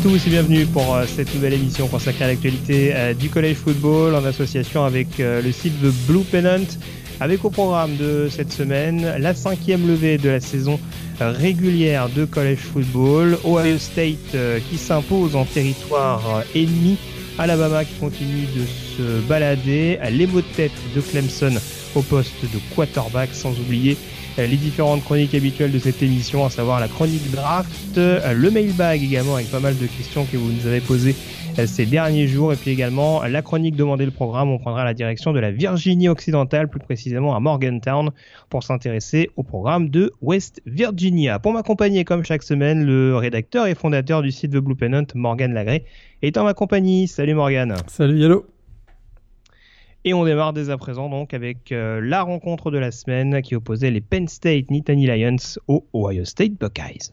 À tous et bienvenue pour euh, cette nouvelle émission consacrée à l'actualité euh, du collège football en association avec euh, le site The Blue Pennant. Avec au programme de cette semaine la cinquième levée de la saison régulière de collège football. Ohio State qui s'impose en territoire ennemi. Alabama qui continue de se balader. Les mots de tête de Clemson au poste de quarterback sans oublier les différentes chroniques habituelles de cette émission, à savoir la chronique draft, le mailbag également avec pas mal de questions que vous nous avez posées ces derniers jours, et puis également la chronique demandée le programme. On prendra la direction de la Virginie occidentale, plus précisément à Morgantown, pour s'intéresser au programme de West Virginia. Pour m'accompagner comme chaque semaine, le rédacteur et fondateur du site The Blue Pennant, Morgan Lagré, est en ma compagnie. Salut Morgan. Salut Yellow. Et on démarre dès à présent donc avec euh, la rencontre de la semaine qui opposait les Penn State Nittany Lions aux Ohio State Buckeyes.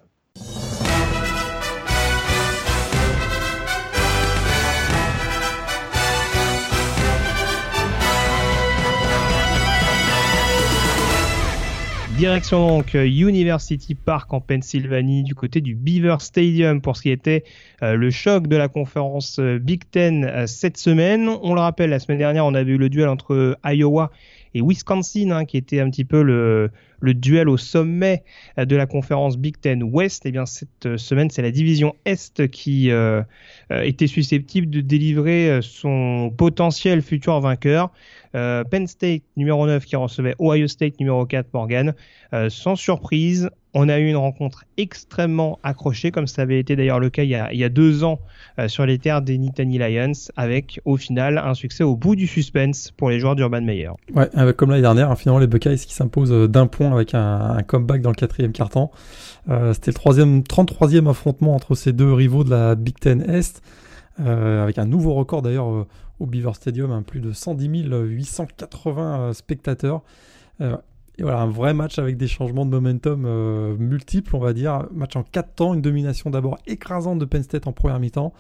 Direction donc University Park en Pennsylvanie du côté du Beaver Stadium pour ce qui était euh, le choc de la conférence euh, Big Ten euh, cette semaine. On le rappelle, la semaine dernière, on avait eu le duel entre Iowa et Wisconsin hein, qui était un petit peu le, duel au sommet de la conférence Big Ten West. Et eh bien cette semaine, c'est la division Est qui euh, était susceptible de délivrer son potentiel futur vainqueur. Euh, Penn State numéro 9 qui recevait Ohio State numéro 4 Morgan. Euh, sans surprise, on a eu une rencontre extrêmement accrochée, comme ça avait été d'ailleurs le cas il y a, deux ans euh, sur les terres des Nittany Lions, avec au final un succès au bout du suspense pour les joueurs d'Urban Meyer. Ouais, avec, comme l'année dernière, hein, finalement les Buckeyes qui s'imposent d'un point avec un, comeback dans le quatrième quart-temps. Euh, C'était le troisième, 33e affrontement entre ces deux rivaux de la Big Ten Est, euh, avec un nouveau record d'ailleurs au Beaver Stadium, hein, plus de 110 880 spectateurs. Et voilà, un vrai match avec des changements de momentum euh, multiples, on va dire. Match en 4 temps, une domination d'abord écrasante de Penn State en première mi-temps.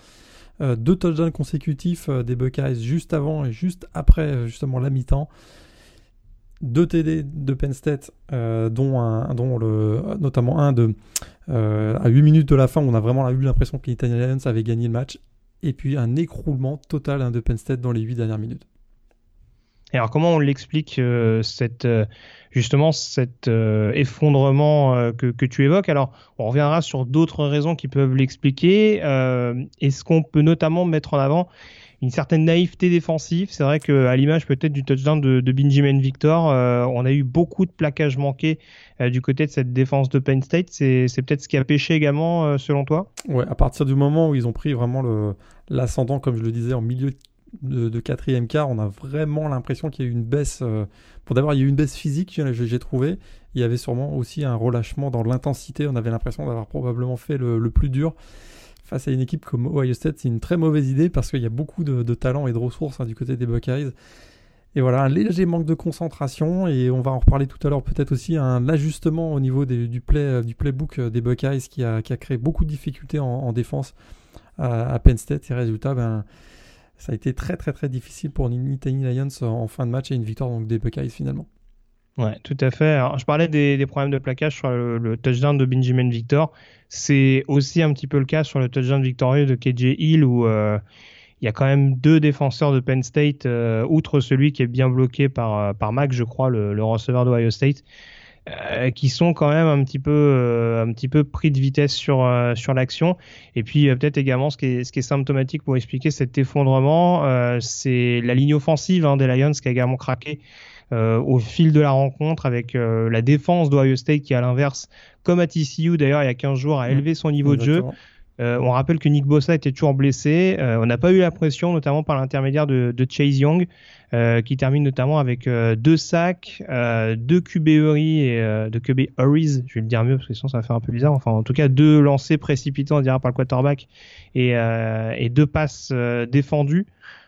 Euh, deux touchdowns consécutifs euh, des Buckeyes juste avant et juste après justement la mi-temps. Deux TD de Penn State, dont le, notamment un de, à 8 minutes de la fin, où on a vraiment eu l'impression que les Italians avaient gagné le match et puis un écroulement total hein, de Penn State dans les 8 dernières minutes. Alors comment on l'explique euh, cette euh, justement cet euh, effondrement que, que, tu évoques? Alors on reviendra sur d'autres raisons qui peuvent l'expliquer. Est-ce qu'on peut notamment mettre en avant une certaine naïveté défensive? C'est vrai qu'à l'image peut-être du touchdown de, de Benjamin Victor, on a eu beaucoup de plaquages manqués du côté de cette défense de Penn State. C'est peut-être ce qui a pêché également selon toi? Ouais, à partir du moment où ils ont pris vraiment l'ascendant, comme je le disais, en milieu de, de quatrième quart, on a vraiment l'impression qu'il y a eu une baisse. Euh, bon, d'abord, il y a eu une baisse physique, j'ai trouvé. Il y avait sûrement aussi un relâchement dans l'intensité. On avait l'impression d'avoir probablement fait le, plus dur. Face à une équipe comme Ohio State, c'est une très mauvaise idée parce qu'il y a beaucoup de, talent et de ressources hein, du côté des Buckeyes. Et voilà, un léger manque de concentration, et on va en reparler tout à l'heure, peut-être aussi un ajustement au niveau du, play, du playbook des Buckeyes qui a, créé beaucoup de difficultés en, en défense à, à, Penn State. Et résultat, ben, ça a été très très très difficile pour Nittany Lions en fin de match et une victoire donc des Buckeyes finalement. Ouais, tout à fait. Alors, je parlais des, problèmes de plaquage sur le, touchdown de Benjamin Victor. C'est aussi un petit peu le cas sur le touchdown victorieux de KJ Hill où euh, il y a quand même deux défenseurs de Penn State, euh, outre celui qui est bien bloqué par, euh, par je crois, le, le receveur d'Ohio State. Euh, qui sont quand même un petit peu euh, un petit peu pris de vitesse sur euh, sur l'action et puis peut-être également ce qui est ce qui est symptomatique pour expliquer cet effondrement c'est la ligne offensive hein, des Lions qui a également craqué au fil de la rencontre avec la défense d'Ohio State qui à l'inverse comme à TCU d'ailleurs il y a 15 jours a mmh. élevé son niveau Exactement. de jeu on rappelle que Nick Bossa était toujours blessé. on n'a pas eu la pression, notamment par l'intermédiaire de, de, Chase Young, qui termine notamment avec deux sacs, deux QB Hurry et de QB Hurries, je vais le dire mieux parce que sinon ça va faire un peu bizarre. Enfin, en tout cas, deux lancers précipités, on dirait, par le quarterback et, et deux passes défendues.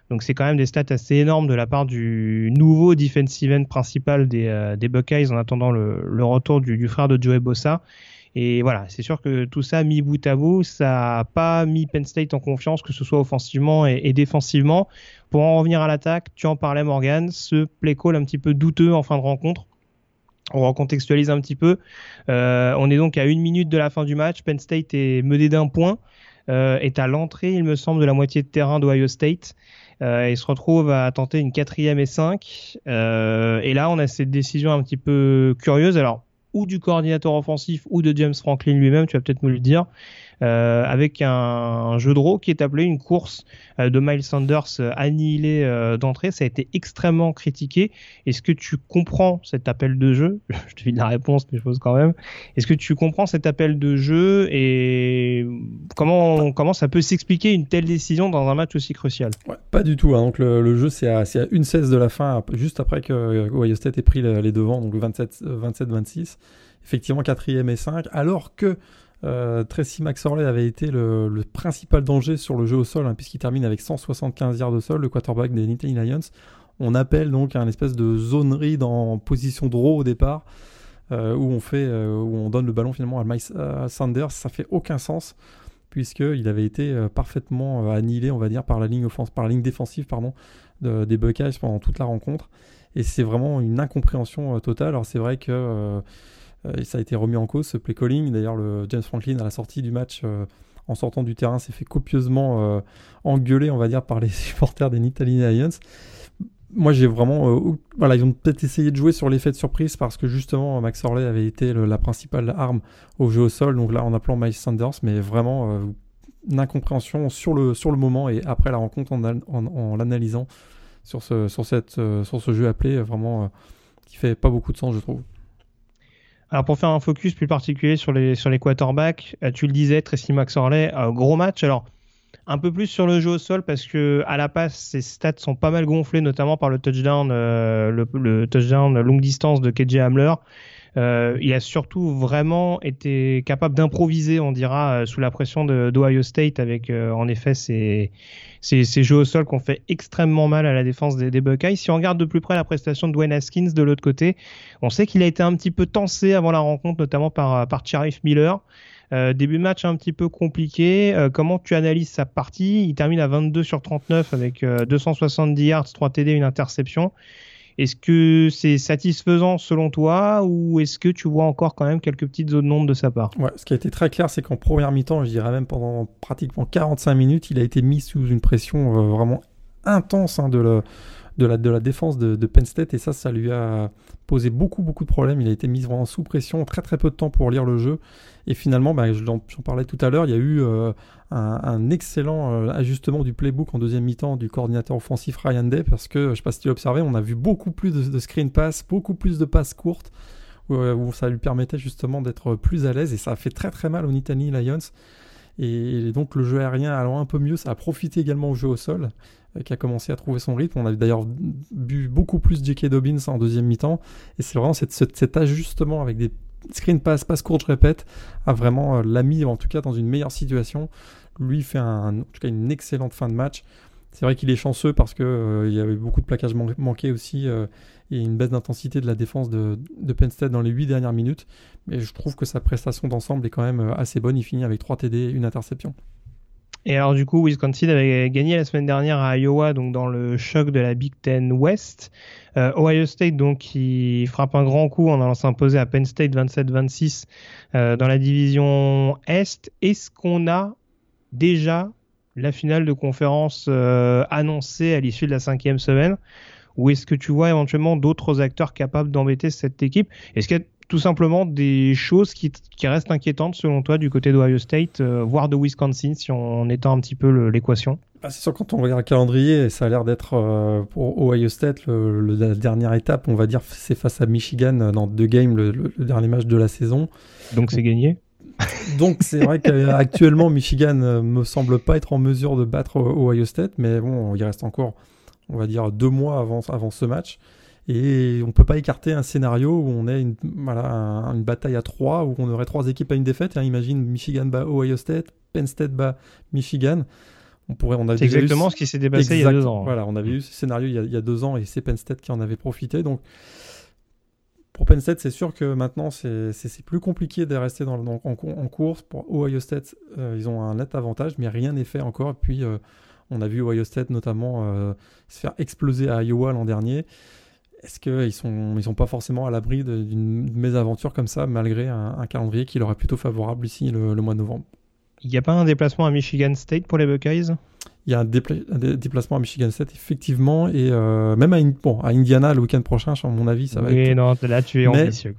Donc c'est quand même des stats assez énormes de la part du nouveau defensive end principal des, euh, des Buckeyes en attendant le, le retour du, du, frère de Joey Bossa. Et voilà, c'est sûr que tout ça mis bout à bout, ça n'a pas mis Penn State en confiance, que ce soit offensivement et, défensivement. Pour en revenir à l'attaque, tu en parlais Morgan, ce play call un petit peu douteux en fin de rencontre. On recontextualise un petit peu. Euh, on est donc à une minute de la fin du match. Penn State est mené d'un point. Euh, est à l'entrée, il me semble, de la moitié de terrain d'Ohio State. Euh, il se retrouve à tenter une quatrième et cinq. Euh, et là, on a cette décision un petit peu curieuse. Alors, ou du coordinateur offensif ou de James Franklin lui-même, tu vas peut-être nous le dire. Euh, avec un, jeu de rôle qui est appelé une course euh, de Miles Sanders euh, annihilée d'entrée. Ça a été extrêmement critiqué. Est-ce que tu comprends cet appel de jeu? Je te file la réponse, mais je pose quand même. Est-ce que tu comprends cet appel de jeu et comment, ça peut s'expliquer une telle décision dans un match aussi crucial? Pas du tout. Hein. Donc le, jeu, c'est à, à, une 16 de la fin, juste après que Ohio State ait pris les devants, donc le 27-26. Effectivement, quatrième et 5, alors que euh, Tracy McSorley avait été le, principal danger sur le jeu au sol, hein, puisqu'il termine avec 175 yards de sol, le quarterback des Nittany Lions. On appelle donc un espèce de zonerie dans position draw au départ, euh, où on fait, euh, où on donne le ballon finalement à Miles Sanders. Ça fait aucun sens, puisqu'il avait été parfaitement annihilé, on va dire, par la ligne offense, par la ligne défensive, pardon, des Buckeyes pendant toute la rencontre. Et c'est vraiment une incompréhension totale. Alors c'est vrai que euh, ça a été remis en cause, ce play calling. D'ailleurs, le James Franklin, à la sortie du match, euh, en sortant du terrain, s'est fait copieusement euh, engueuler, on va dire, par les supporters des Nittany Lions. Moi j'ai vraiment voilà ils ont peut-être essayé de jouer sur l'effet de surprise parce que justement Max Orley avait été la principale arme au jeu au sol. Donc là en appelant Miles Sanders mais vraiment une incompréhension sur le sur le moment et après la rencontre en, en, l'analysant sur ce sur cette sur ce jeu appelé vraiment qui fait pas beaucoup de sens je trouve alors pour faire un focus plus particulier sur les sur les quarterbacks, euh, tu le disais, Tracy McSorley, euh, gros match. Alors un peu plus sur le jeu au sol parce que à la passe, ses stats sont pas mal gonflés, notamment par le touchdown, euh, le, le, touchdown longue distance de KJ Hamler. Euh, il a surtout vraiment été capable d'improviser, on dira, euh, sous la pression d'Ohio State, avec euh, en effet ces, jeux au sol qu'on fait extrêmement mal à la défense des, des, Buckeyes. Si on regarde de plus près la prestation de Dwayne Haskins de l'autre côté, on sait qu'il a été un petit peu tensé avant la rencontre, notamment par, par Sharif Miller. Euh, début match un petit peu compliqué. Euh, comment tu analyses sa partie? Il termine à 22 sur 39 avec 270 yards, 3 TD, une interception. Est-ce que c'est satisfaisant selon toi ou est-ce que tu vois encore quand même quelques petites zones d'ombre de sa part? Ouais, Ce qui a été très clair, c'est qu'en première mi-temps, je dirais même pendant pratiquement 45 minutes, il a été mis sous une pression euh, vraiment intense hein, de, le, de, la, de la défense de, Penn State et ça, ça lui a posé beaucoup, beaucoup de problèmes. Il a été mis vraiment sous pression, très, très peu de temps pour lire le jeu. Et finalement, bah, j'en parlais tout à l'heure, il y a eu euh, un, excellent euh, ajustement du playbook en deuxième mi-temps du coordinateur offensif Ryan Day parce que, je ne sais pas si tu l'as observé, on a vu beaucoup plus de, screen pass, beaucoup plus de passes courtes euh, où, ça lui permettait justement d'être plus à l'aise et ça a fait très très mal aux Nittany Lions. Et, donc le jeu aérien allant un peu mieux, ça a profité également au jeu au sol qui a commencé à trouver son rythme. On a d'ailleurs vu beaucoup plus J.K. Dobbins en deuxième mi-temps et c'est vraiment cet ajustement avec des screen pass, passe courte, je répète, a vraiment euh, l'a mis en tout cas dans une meilleure situation. Lui fait un, en tout cas une excellente fin de match. C'est vrai qu'il est chanceux parce que euh, il y avait beaucoup de plaquages manqués aussi euh, et une baisse d'intensité de la défense de, Penn State dans les 8 dernières minutes. Mais je trouve que sa prestation d'ensemble est quand même assez bonne. Il finit avec 3 TD et une interception. Et alors du coup, Wisconsin avait gagné la semaine dernière à Iowa, donc dans le choc de la Big Ten West. Euh, Ohio State, donc, qui frappe un grand coup en allant s'imposer à Penn State 27-26 euh, dans la division Est. Est-ce qu'on a déjà la finale de conférence euh, annoncée à l'issue de la cinquième semaine? Ou est-ce que tu vois éventuellement d'autres acteurs capables d'embêter cette équipe? Est-ce qu'il y a tout simplement des choses qui, restent inquiétantes selon toi du côté d'Ohio State, euh, voire de Wisconsin, si on, étend un petit peu l'équation? Bah, C'est sûr, quand on regarde le calendrier, ça a l'air d'être euh, pour Ohio State la dernière étape, on va dire, c'est face à Michigan dans deux games, le, dernier match de la saison. Donc c'est gagné? Donc c'est vrai qu'actuellement Michigan me semble pas être en mesure de battre Ohio State, mais bon, il reste encore, on va dire, deux mois avant, avant ce match. Et on ne peut pas écarter un scénario où on ait une, voilà, une bataille à trois, où on aurait trois équipes à une défaite. Et imagine Michigan bat Ohio State, Penn State bat Michigan. On pourrait, on c'est exactement ce qui s'est dépassé il y a deux ans. Voilà, on avait eu ce scénario il y, a, il y, a, deux ans et c'est Penn State qui en avait profité. Donc pour Penn State, c'est sûr que maintenant c'est, plus compliqué de rester dans, en, en, course. Pour Ohio State, euh, ils ont un net avantage, mais rien n'est fait encore. Et puis euh, on a vu Ohio State notamment euh, se faire exploser à Iowa l'an dernier. Est-ce qu'ils ils sont pas forcément à l'abri d'une mésaventure comme ça, malgré un, calendrier qui leur est plutôt favorable ici le, mois de novembre? Il n'y a pas un déplacement à Michigan State pour les Buckeyes? Il y a un, déplacement à Michigan State, effectivement, et euh, même à, bon, à, Indiana le week-end prochain, à mon avis, ça va oui, être. non, là tu es ambitieux.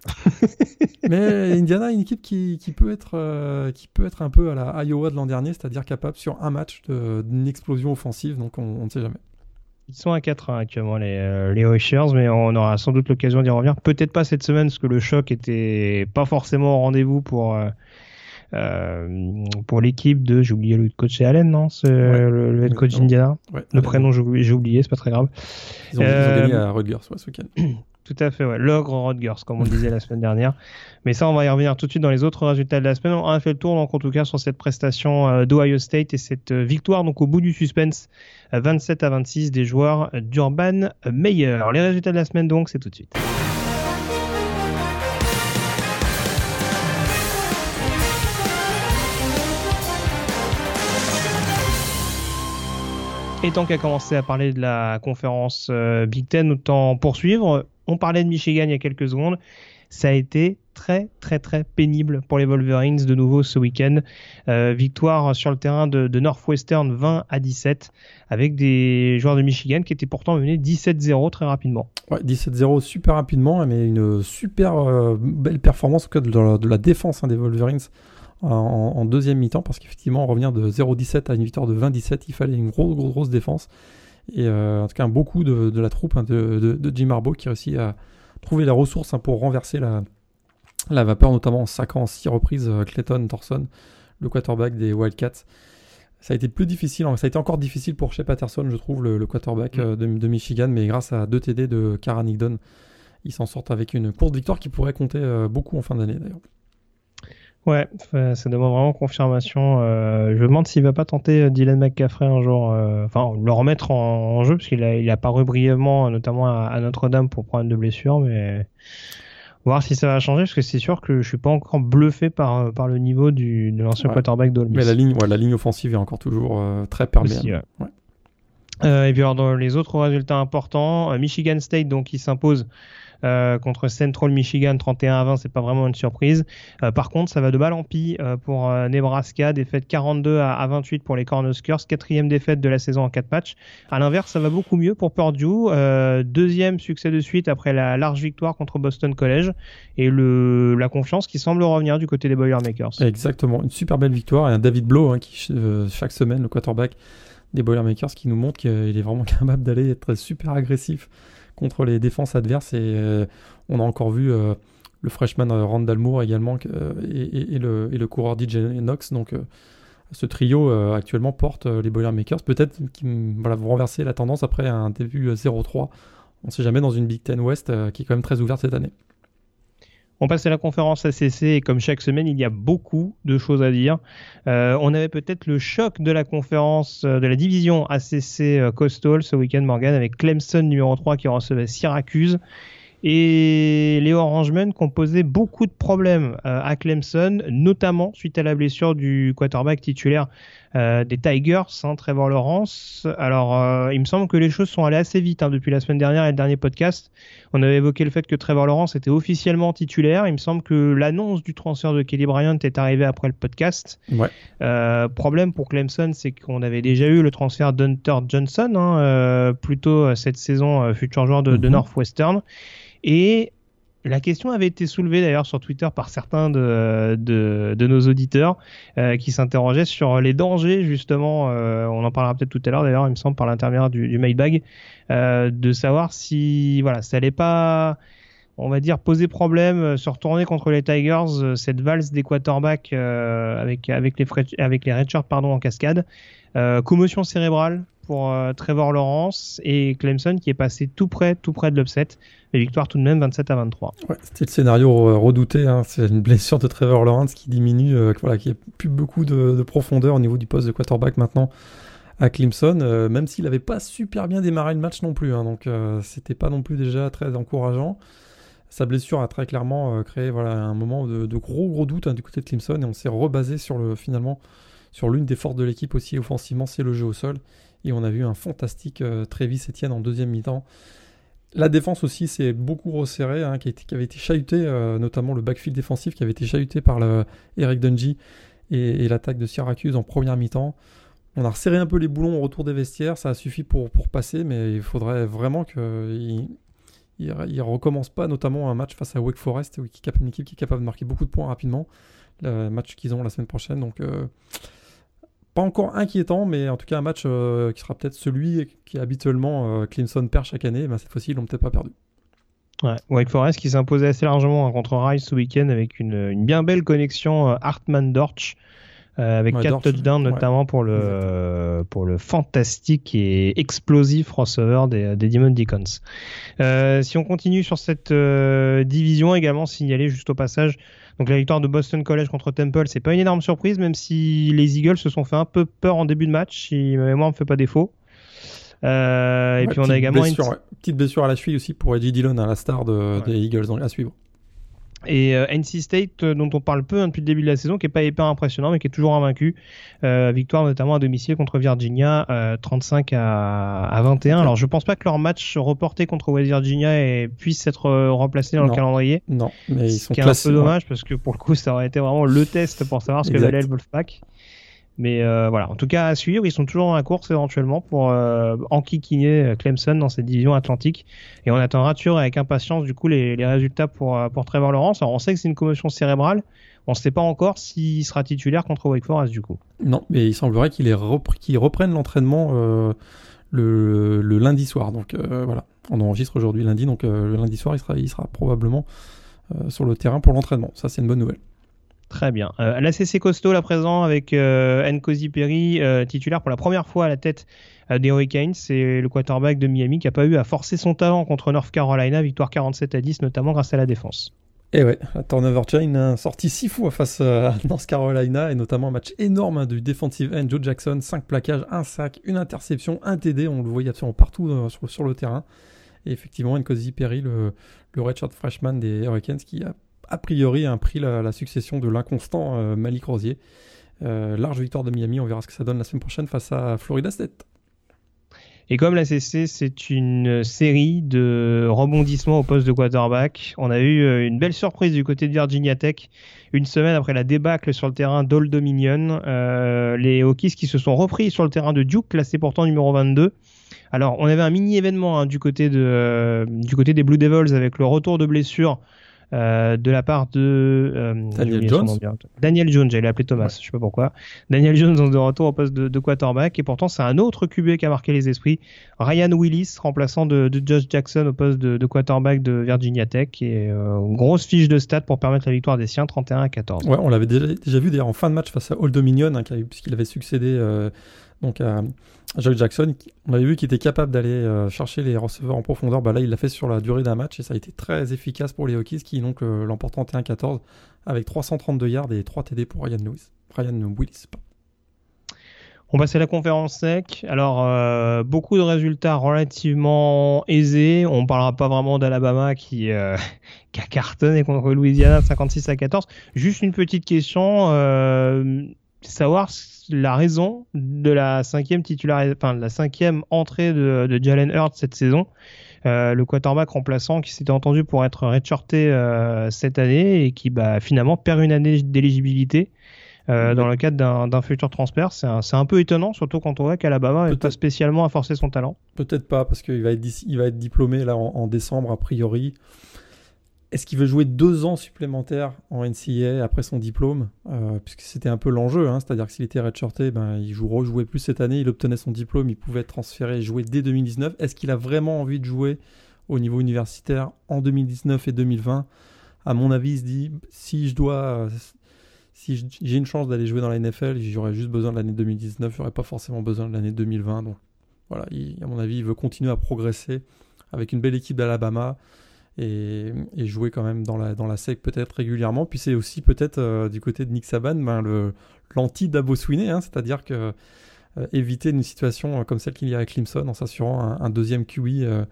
mais Indiana, une équipe qui, qui peut être, euh, qui peut être un peu à la Iowa de l'an dernier, c'est-à-dire capable sur un match d'une explosion offensive, donc on ne sait jamais. Ils sont à 4 actuellement, les, euh, les mais on aura sans doute l'occasion d'y revenir. Peut-être pas cette semaine, parce que le choc était pas forcément au rendez-vous pour, euh, pour l'équipe de. J'ai oublié le coach Allen, non? Le, head coach Indiana. le prénom, j'ai oublié, c'est pas très grave. Ils ont, gagné à Rutgers ce week-end. Tout à fait, ouais. L'ogre Rodgers, comme on le disait la semaine dernière. Mais ça, on va y revenir tout de suite dans les autres résultats de la semaine. On a fait le tour, donc, en tout cas, sur cette prestation euh, d'Ohio State et cette euh, victoire, donc, au bout du suspense, 27 à 26 des joueurs d'Urban Meyer. Les résultats de la semaine, donc, c'est tout de suite. Et tant qu'à commencer à parler de la conférence euh, Big Ten, autant poursuivre. On parlait de Michigan il y a quelques secondes. Ça a été très très très pénible pour les Wolverines de nouveau ce week-end. Euh, victoire sur le terrain de, Northwestern 20 à 17 avec des joueurs de Michigan qui étaient pourtant menés 17-0 très rapidement. Ouais, 17-0 super rapidement, mais une super euh, belle performance de la, défense hein, des Wolverines en, deuxième mi-temps parce qu'effectivement revenir de 0-17 à une victoire de 20-17, il fallait une grosse grosse grosse défense. Et euh, en tout cas, beaucoup de, de la troupe hein, de, de, Jim Harbaugh qui réussit à trouver les ressources hein, pour renverser la, la vapeur, notamment en sacrant en six reprises euh, Clayton Thorson, le quarterback des Wildcats. Ça a été plus difficile, ça a été encore difficile pour Shea Patterson, je trouve, le, quarterback mm. euh, de, Michigan, mais grâce à deux TD de Kara Nigdon, ils s'en sortent avec une courte victoire qui pourrait compter beaucoup en fin d'année d'ailleurs. Ouais, ça demande vraiment confirmation. Euh, je me demande s'il va pas tenter euh, Dylan McCaffrey un jour, euh, enfin le remettre en, jeu parce qu'il a, il a paru brièvement, notamment à, Notre-Dame pour problème de blessure, mais voir si ça va changer parce que c'est sûr que je suis pas encore bluffé par par le niveau du de l'ancien quarterback d'Olmis. Mais la ligne, ouais, la ligne offensive est encore toujours très perméable. et puis alors dans les autres résultats importants, Michigan State donc qui s'impose euh, contre Central Michigan 31 à 20, c'est pas vraiment une surprise. Euh, par contre, ça va de mal en pis euh, pour Nebraska, défaite 42 à, 28 pour les Cornhuskers, quatrième défaite de la saison en 4 matchs. À l'inverse, ça va beaucoup mieux pour Purdue, deuxième succès de suite après la large victoire contre Boston College et le, la confiance qui semble revenir du côté des Boilermakers. Exactement, une super belle victoire et un David Blow hein, chaque semaine le quarterback des Boilermakers qui nous montre qu'il est vraiment capable d'aller être super agressif contre les défenses adverses. Et euh, on a encore vu euh, le freshman euh, Randall Moore également et, le, coureur DJ Knox. Donc ce trio actuellement porte les Boilermakers. Peut-être qu'ils voilà, vont renverser la tendance après un début 0-3. On ne sait jamais dans une Big Ten West qui est quand même très ouverte cette année. On passe à la conférence ACC et comme chaque semaine, il y a beaucoup de choses à dire. Euh, on avait peut-être le choc de la conférence euh, de la division ACC euh, Coastal ce week-end, Morgan, avec Clemson numéro 3 qui recevait Syracuse. Et les Orangemen qui ont posé beaucoup de problèmes à Clemson, notamment suite à la blessure du quarterback titulaire euh, des Tigers, hein, Trevor Lawrence. Alors, euh, il me semble que les choses sont allées assez vite hein, depuis la semaine dernière et le dernier podcast. On avait évoqué le fait que Trevor Lawrence était officiellement titulaire. Il me semble que l'annonce du transfert de Kelly Bryant est arrivée après le podcast. Ouais. Euh, problème pour Clemson, c'est qu'on avait déjà eu le transfert d'Hunter Johnson, hein, plutôt cette saison, futur joueur de, de mm-hmm. Northwestern. Et la question avait été soulevée d'ailleurs sur Twitter par certains de, nos auditeurs euh, qui s'interrogeaient sur les dangers justement, euh, on en parlera peut-être tout à l'heure d'ailleurs, il me semble par l'intermédiaire du, du Mailbag, euh, de savoir si voilà, ça allait pas on va dire, poser problème, se retourner contre les Tigers, cette valse des quarterbacks avec, les, avec en cascade. commotion cérébrale pour Trevor Lawrence et Clemson qui est passé tout près, tout près de l'upset. Mais victoire tout de même 27 à 23. Ouais, C'était le scénario redouté. Hein. C'est une blessure de Trevor Lawrence qui diminue, voilà, qui a plus beaucoup de, de, profondeur au niveau du poste de quarterback maintenant à Clemson, euh, même s'il n'avait pas super bien démarré le match non plus. Hein, donc euh, c'était pas non plus déjà très encourageant. Sa blessure a très clairement euh, créé un moment de, gros gros doute hein, du côté de Clemson et on s'est rebasé sur le finalement sur l'une des forces de l'équipe aussi offensivement, c'est le jeu au sol. Et on a vu un fantastique Travis Etienne en deuxième mi-temps. La défense aussi s'est beaucoup resserrée, hein, qui, avait été chahuté, notamment le backfield défensif qui avait été chahuté par Eric Dungy et, l'attaque de Syracuse en première mi-temps. On a resserré un peu les boulons au retour des vestiaires, ça a suffi pour, passer, mais il faudrait vraiment qu'il il, recommence pas, notamment un match face à Wake Forest, une équipe qui est capable de marquer beaucoup de points rapidement, le match qu'ils ont la semaine prochaine. Donc, euh, pas encore inquiétant, mais en tout cas un match euh, qui sera peut-être celui qui habituellement euh, Clemson perd chaque année. Cette fois-ci, ils l'ont peut-être pas perdu. Ouais, Wake Forest qui s'imposait assez largement hein, contre Rice ce week-end avec une, une, bien belle connexion Hartman-Dortch. Euh, avec 4 touchdowns notamment pour le pour le fantastique et explosif receveur des, des Demon Deacons. Euh, si on continue sur cette euh, division, également signalé juste au passage, donc la victoire de Boston College contre Temple, c'est pas une énorme surprise, même si les Eagles se sont fait un peu peur en début de match, si ma mémoire me fait pas défaut. et puis on a également une petite blessure à la cheville aussi pour Eddie Dillon, à la star de, des Eagles à suivre. Et euh, NC State, euh, dont on parle peu hein, depuis le début de la saison, qui est pas hyper impressionnant, mais qui est toujours invaincu. Euh, victoire notamment à domicile contre Virginia, 35 à, à, 21. Alors je pense pas que leur match reporté contre West Virginia puisse être remplacé dans le calendrier. Non, mais ils sont Ce qui est un peu dommage parce que pour le coup, ça aurait été vraiment le test pour savoir ce que valait le Wolfpack. Mais euh, voilà, en tout cas à suivre, ils sont toujours la course éventuellement pour euh, enquiquiner euh, Clemson dans cette division atlantique. Et on attendra toujours avec impatience du coup les, résultats pour, pour Trevor Lawrence. Alors on sait que c'est une commotion cérébrale, on ne sait pas encore s'il sera titulaire contre Wake Forest du coup. Non, mais il semblerait qu'il qu reprenne l'entraînement le, lundi soir. Donc voilà, on enregistre aujourd'hui lundi, donc le lundi soir il sera probablement sur le terrain pour l'entraînement. Ça c'est une bonne nouvelle. Très bien. Euh, L'ACC costaud là présent avec euh, Nkosi Perry euh, titulaire pour la première fois à la tête euh, des Hurricanes. C'est le quarterback de Miami qui n'a pas eu à forcer son talent contre North Carolina, victoire 47 à 10 notamment grâce à la défense. Et ouais, la turnover chain a sorti six fois face à North Carolina et notamment un match énorme hein, du defensive end Joe Jackson, 5 plaquages, un sac, une interception, un TD, on le voyait absolument partout sur, sur, le terrain. Et effectivement, Nkosi Perry, le, le redshirt freshman des Hurricanes qui a a priori a pris la, succession de l'inconstant euh, Malik Rosier. Euh, large victoire de Miami, on verra ce que ça donne la semaine prochaine face à Florida State. Et comme la CC, c'est une série de rebondissements au poste de quarterback. On a eu euh, une belle surprise du côté de Virginia Tech. Une semaine après la débâcle sur le terrain d'Old Dominion, les Hokies qui se sont repris sur le terrain de Duke, classé pourtant numéro 22. Alors, on avait un mini événement hein, du côté du côté des Blue Devils avec le retour de blessure euh, de la part de euh, Daniel Jones. Daniel Jones, j'allais l'appeler Thomas, je sais pas pourquoi. Daniel Jones de retour au poste de, quarterback et pourtant c'est un autre QB qui a marqué les esprits. Ryan Willis, remplaçant de, Josh Jackson au poste de, quarterback de Virginia Tech et euh, grosse fiche de stats pour permettre la victoire des siens 31 à 14. Ouais, on l'avait déjà, déjà, vu d'ailleurs en fin de match face à Old Dominion hein, puisqu'il avait succédé donc à Joe Jackson, on avait vu qu'il était capable d'aller euh, chercher les receveurs en profondeur. Bah là, il l'a fait sur la durée d'un match et ça a été très efficace pour les Hokies qui donc euh, l'emportent 31-14 avec 332 yards et 3 TD pour Ryan Lewis. Ryan Willis. On passe à la conférence sec. Alors, euh, beaucoup de résultats relativement aisés. On ne parlera pas vraiment d'Alabama qui, qui, a cartonné contre Louisiana 56 à 14. Juste une petite question savoir la raison de la cinquième titulaire, enfin la cinquième entrée de, de Jalen Hurts cette saison. Euh, le quarterback remplaçant qui s'était entendu pour être redshirté euh, cette année et qui bah, finalement perd une année d'éligibilité euh, dans le cadre d'un futur transfert. C'est un, un, peu étonnant, surtout quand on voit qu'Alabama n'est pas spécialement à forcer son talent. Peut-être pas, parce qu'il va, être, il va être diplômé là en, en décembre a priori. Est-ce qu'il veut jouer deux ans supplémentaires en NCAA après son diplôme? Euh, Puisque c'était un peu l'enjeu, hein, c'est-à-dire que s'il était redshirté, ben, il joue, rejouait plus cette année, il obtenait son diplôme, il pouvait être transféré et jouer dès 2019. Est-ce qu'il a vraiment envie de jouer au niveau universitaire en 2019 et 2020. À mon avis, il se dit si je dois, si j'ai une chance d'aller jouer dans la NFL, j'aurais juste besoin de l'année 2019, j'aurais pas forcément besoin de l'année 2020. Donc voilà, à mon avis, il veut continuer à progresser avec une belle équipe d'Alabama et, jouer quand même dans la, dans la SEC peut-être régulièrement. Puis c'est aussi peut-être euh, du côté de Nick Saban ben, l'anti-Dabo hein, c'est-à-dire que euh, éviter une situation comme celle qu'il y a à Clemson en s'assurant un, deuxième QI euh,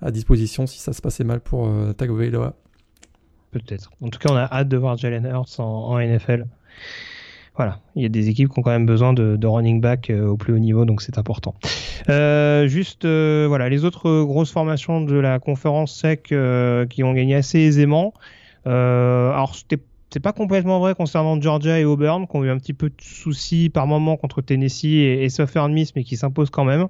à disposition si ça se passait mal pour Tagovailoa. Peut-être. En tout cas, on a hâte de voir Jalen Hurts en NFL voilà, il y a des équipes qui ont quand même besoin de, running back euh, au plus haut niveau, donc c'est important. Euh, juste, euh, voilà, les autres grosses formations de la conférence SEC qui ont gagné assez aisément. alors, c'est pas complètement vrai concernant Georgia et Auburn, qui ont eu un petit peu de soucis par moment contre Tennessee et, et Southern Miss, mais qui s'imposent quand même.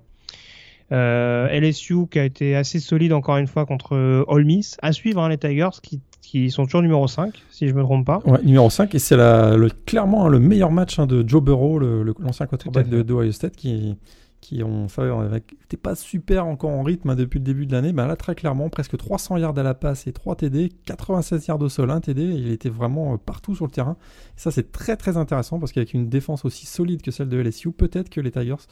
LSU qui a été assez solide encore une fois contre Ole Miss. À suivre hein, les Tigers qui qui sont toujours numéro 5, si je me trompe pas. Ouais, numéro 5, et c'est le, clairement le meilleur match hein, de Joe Burrow, l'ancien quarterback de, de Ohio State, qui, qui ont n'était pas super encore en rythme hein, depuis le début de l'année. Ben là, très clairement, presque 300 yards à la passe et 3 TD, 96 yards au sol, 1 TD. Il était vraiment euh, partout sur le terrain. Et ça, c'est très très intéressant parce qu'avec une défense aussi solide que celle de LSU, peut-être que les Tigers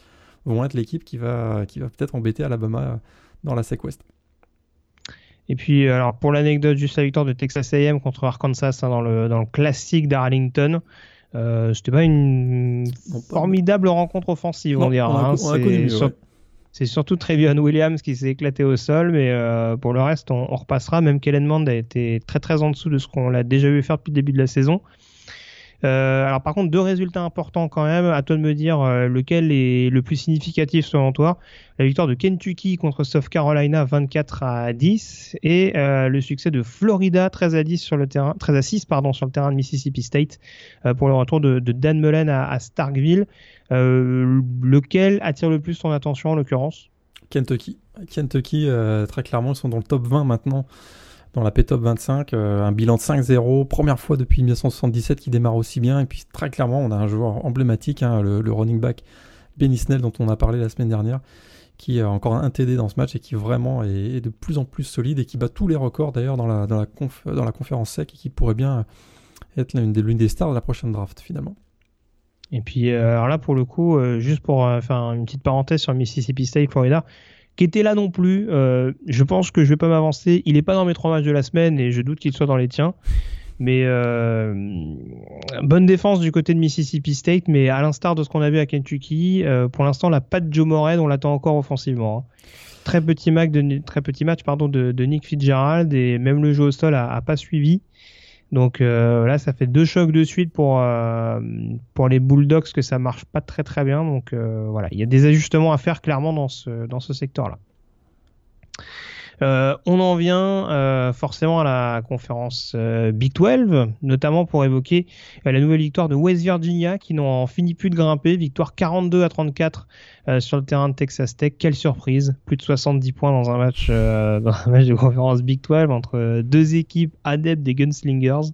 vont être l'équipe qui va, qui va peut-être embêter Alabama euh, dans la SEC West. Et puis, alors pour l'anecdote, juste la victoire de Texas A&M contre Arkansas hein, dans, le, dans le classique d'Arlington. Euh, C'était pas une formidable rencontre offensive, on dirait. C'est surtout Trevion Williams qui s'est éclaté au sol, mais euh, pour le reste, on, on, repassera. Même Kellen Mond a été très très en dessous de ce qu'on l'a déjà vu faire depuis le début de la saison. Euh, alors par contre, deux résultats importants quand même. À toi de me dire euh, lequel est le plus significatif selon toi. La victoire de Kentucky contre South Carolina 24 à 10 et euh, le succès de Florida 13 à 10 sur le terrain, 13 à 6 pardon sur le terrain de Mississippi State pour le retour de, Dan Mullen à, Starkville. lequel attire le plus ton attention en l'occurrence? Kentucky. Kentucky, très clairement, ils sont dans le top 20 maintenant dans la P-Top 25, euh, un bilan de 5-0, première fois depuis 1977 qui démarre aussi bien, et puis très clairement on a un joueur emblématique, hein, le, running back Benny Snell dont on a parlé la semaine dernière, qui a encore un TD dans ce match et qui vraiment est, de plus en plus solide et qui bat tous les records d'ailleurs dans la, conférence sec et qui pourrait bien être l'une des, des stars de la prochaine draft finalement. Et puis euh, alors là pour le coup, euh, juste pour faire une petite parenthèse sur Mississippi State, Florida, qui était là non plus. Euh, je pense que je vais pas m'avancer. Il est pas dans mes trois matchs de la semaine et je doute qu'il soit dans les tiens. Mais euh, bonne défense du côté de Mississippi State, mais à l'instar de ce qu'on a vu à Kentucky, euh, pour l'instant la patte Joe Morehead, on l'attend encore offensivement. Hein. Très petit match de Nick Fitzgerald et même le jeu au sol a pas suivi. Donc euh, là, ça fait deux chocs de suite pour euh, pour les Bulldogs que ça marche pas très très bien. Donc euh, voilà, il y a des ajustements à faire clairement dans ce dans ce secteur-là. Euh, on en vient euh, forcément à la conférence euh, Big 12, notamment pour évoquer la nouvelle victoire de West Virginia qui n'en finit plus de grimper. Victoire 42 à 34 sur le terrain de Texas Tech. Quelle surprise Plus de 70 points dans un match, dans un match de conférence Big 12 entre deux équipes adeptes des Gunslingers.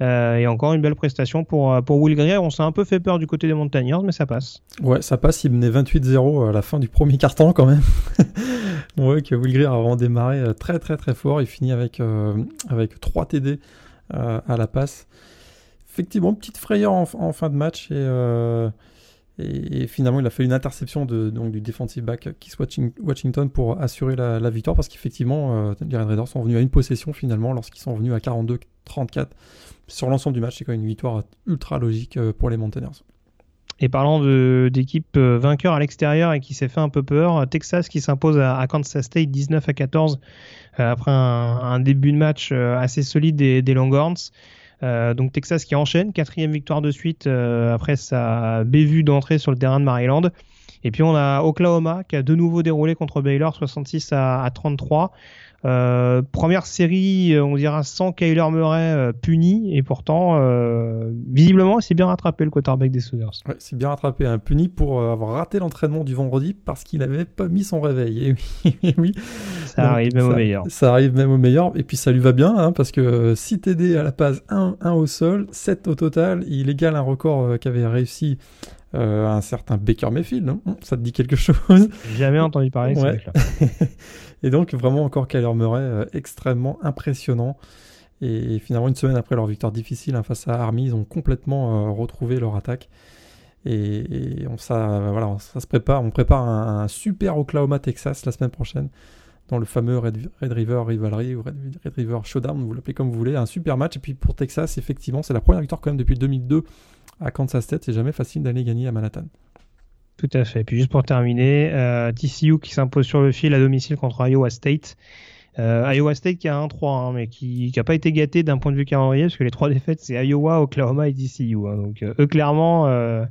Euh, et encore une belle prestation pour, euh, pour Will Greer. On s'est un peu fait peur du côté des Montagnards, mais ça passe. Ouais, ça passe. Il menait 28-0 à la fin du premier quart-temps quand même. On voit que Will Greer a vraiment démarré euh, très très très fort. Il finit avec, avec 3 TD à la passe. Effectivement, petite frayeur en, fin de match et, et, finalement il a fait une interception du defensive back Keith Washington pour assurer la, victoire parce qu'effectivement les Red Raiders sont venus à une possession finalement lorsqu'ils sont venus à 42-34 sur l'ensemble du match, c'est quand même une victoire ultra logique euh, pour les Mountaineers. Et parlant d'équipe euh, vainqueur à l'extérieur et qui s'est fait un peu peur, Texas qui s'impose à, Kansas State 19 à 14 euh, après un, début de match assez solide des, Longhorns. Donc Texas qui enchaîne, quatrième victoire de suite après sa bévue d'entrée sur le terrain de Maryland. Et puis on a Oklahoma qui a de nouveau déroulé contre Baylor 66 à 33. Euh, première série, euh, on dira sans Kyler Murray euh, puni, et pourtant, visiblement, c'est bien rattrapé le quarterback des Sooners. Ouais, c'est bien rattrapé, un puni pour avoir raté l'entraînement du vendredi parce qu'il avait pas mis son réveil. Et oui, Ça arrive même au meilleur. Ça arrive même au meilleur, et puis ça lui va bien, hein, parce que 6 TD à la passe, 1, 1 au sol, 7 au total, il égale un record qu'avait réussi un certain Baker Mayfield, hein. ça te dit quelque chose? Jamais entendu parler de ouais. Et donc vraiment encore Kyler Murray extrêmement impressionnant. Et, finalement une semaine après leur victoire difficile hein, face à Army, ils ont complètement retrouvé leur attaque. Et, on, ça, se prépare. On prépare un, super Oklahoma Texas la semaine prochaine dans le fameux Red, River Rivalry ou Red, River Showdown, vous l'appelez comme vous voulez. Un super match. Et puis pour Texas, effectivement, c'est la première victoire quand même depuis 2002 à Kansas State. C'est jamais facile d'aller gagner à Manhattan. Tout à fait. Puis juste pour terminer, euh, TCU qui s'impose sur le fil à domicile contre Iowa State. Euh, Iowa State qui a 1-3, hein, mais qui n'a pas été gâté d'un point de vue calendrier, parce que les trois défaites, c'est Iowa, Oklahoma et TCU. Hein. donc euh, eux, clairement, euh,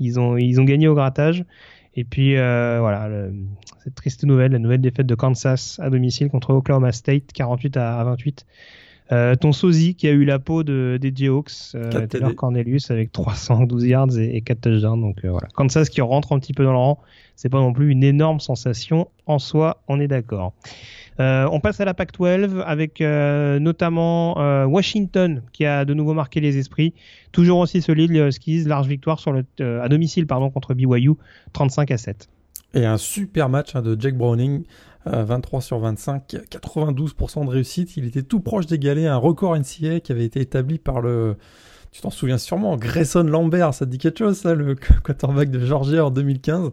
ils, ont, ils ont gagné au grattage. Et puis voilà, cette triste nouvelle, la nouvelle défaite de Kansas à domicile contre Oklahoma State, 48 à, 28. Ton sosie qui a eu la peau de, des Jayhawks, Taylor Cornelius avec 312 yards et, et 4 touchdowns. Donc voilà, Kansas qui rentre un petit peu dans le rang, c'est pas non plus une énorme sensation en soi, on est d'accord. Euh, on passe à la Pac-12 avec euh, notamment euh, Washington qui a de nouveau marqué les esprits. Toujours aussi solide, les Huskies, large victoire sur le, à domicile pardon, contre BYU, 35 à 7. Et un super match hein, de Jack Browning, 23 sur 25, 92% de réussite. Il était tout proche d'égaler un record NCA qui avait été établi par le, tu t'en souviens sûrement, Grayson Lambert, ça te dit quelque chose ça, le quarterback de Georgia en 2015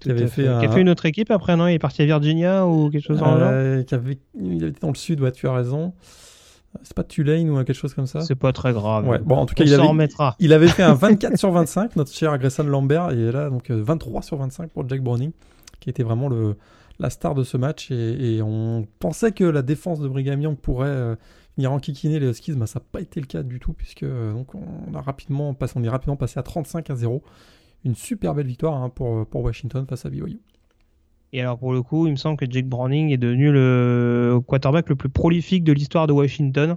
qui avait fait, un... qui a fait une autre équipe après, non? Il est parti à Virginia ou quelque chose dans le euh, genre avait... Il était dans le sud, ouais, tu as raison. C'est pas Tulane ou quelque chose comme ça? C'est pas très grave. Ouais. Bon, en tout cas, il avait, remettra. il avait fait un 24 sur 25, notre cher Grayson Lambert, et là, donc 23 euh, sur 25 pour Jack Browning, qui était vraiment le, la star de ce match. Et, on pensait que la défense de Brigham Young pourrait euh, venir enquiquiner les Huskies, mais ça n'a pas été le cas du tout, puisque donc, on, est rapidement passé à 35 à 0 une super belle victoire hein, pour, pour Washington face à BYU. Et alors pour le coup, il me semble que Jake Browning est devenu le quarterback le plus prolifique de l'histoire de Washington.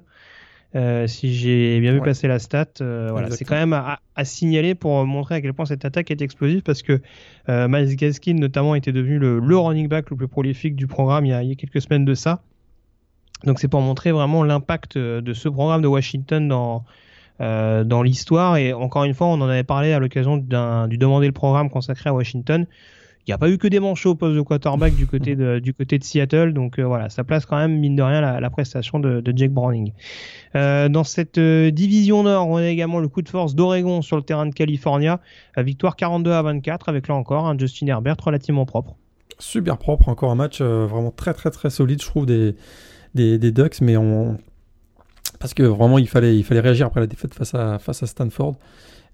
Euh, si j'ai bien vu passer la stat, euh, voilà, c'est quand même à, signaler pour montrer à quel point cette attaque est explosive parce que euh, Miles Gaskin notamment était devenu le, running back le plus prolifique du programme il y a, il y a quelques semaines de ça. Donc c'est pour montrer vraiment l'impact de ce programme de Washington dans, euh, dans l'histoire. Et encore une fois, on en avait parlé à l'occasion du demander le programme consacré à Washington. Il n'y a pas eu que des manchots au poste de quarterback du côté de, du côté de Seattle. Donc euh, voilà, ça place quand même, mine de rien, la, prestation de, de, Jake Browning. Euh, dans cette division nord, on a également le coup de force d'Oregon sur le terrain de California. victoire 42 à 24 avec là encore un Justin Herbert relativement propre. Super propre, encore un match vraiment très très très solide, je trouve, des, des, des Ducks. Mais on, parce que vraiment il fallait, il fallait réagir après la défaite face à, face à Stanford.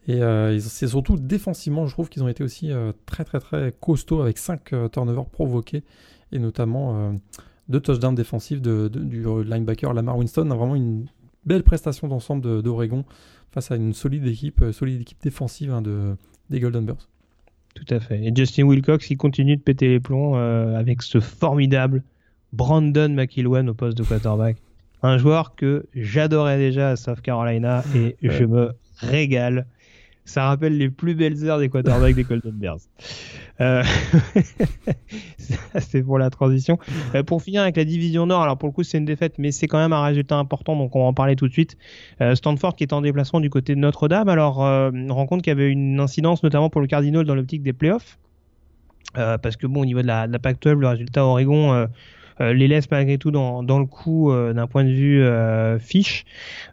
Et euh, c'est surtout défensivement, je trouve qu'ils ont été aussi euh, très très très costauds avec 5 euh, turnovers provoqués et notamment deux touchdowns défensifs de, du linebacker Lamar Winston. Vraiment une belle prestation d'ensemble d'Oregon face à une solide équipe, solide équipe défensive hein, de, des Golden Bears. Tout à fait. Et Justin Wilcox, il continue de péter les plombs avec ce formidable Brandon McIlwain au poste de quarterback un joueur que j'adorais déjà à South Carolina et je me régale. Ça rappelle les plus belles heures des quarterbacks des Golden Bears. Euh, c'est pour la transition. Euh, pour finir avec la division Nord, alors pour le coup c'est une défaite, mais c'est quand même un résultat important, donc on va en parler tout de suite. Euh, Stanford qui est en déplacement du côté de Notre-Dame, alors on rencontre qu'il y avait une incidence notamment pour le Cardinal dans l'optique des playoffs. parce que bon, au niveau de la, de la Pac-12, le résultat Oregon euh, les laisse malgré tout dans, le coup euh, d'un point de vue euh, fiche.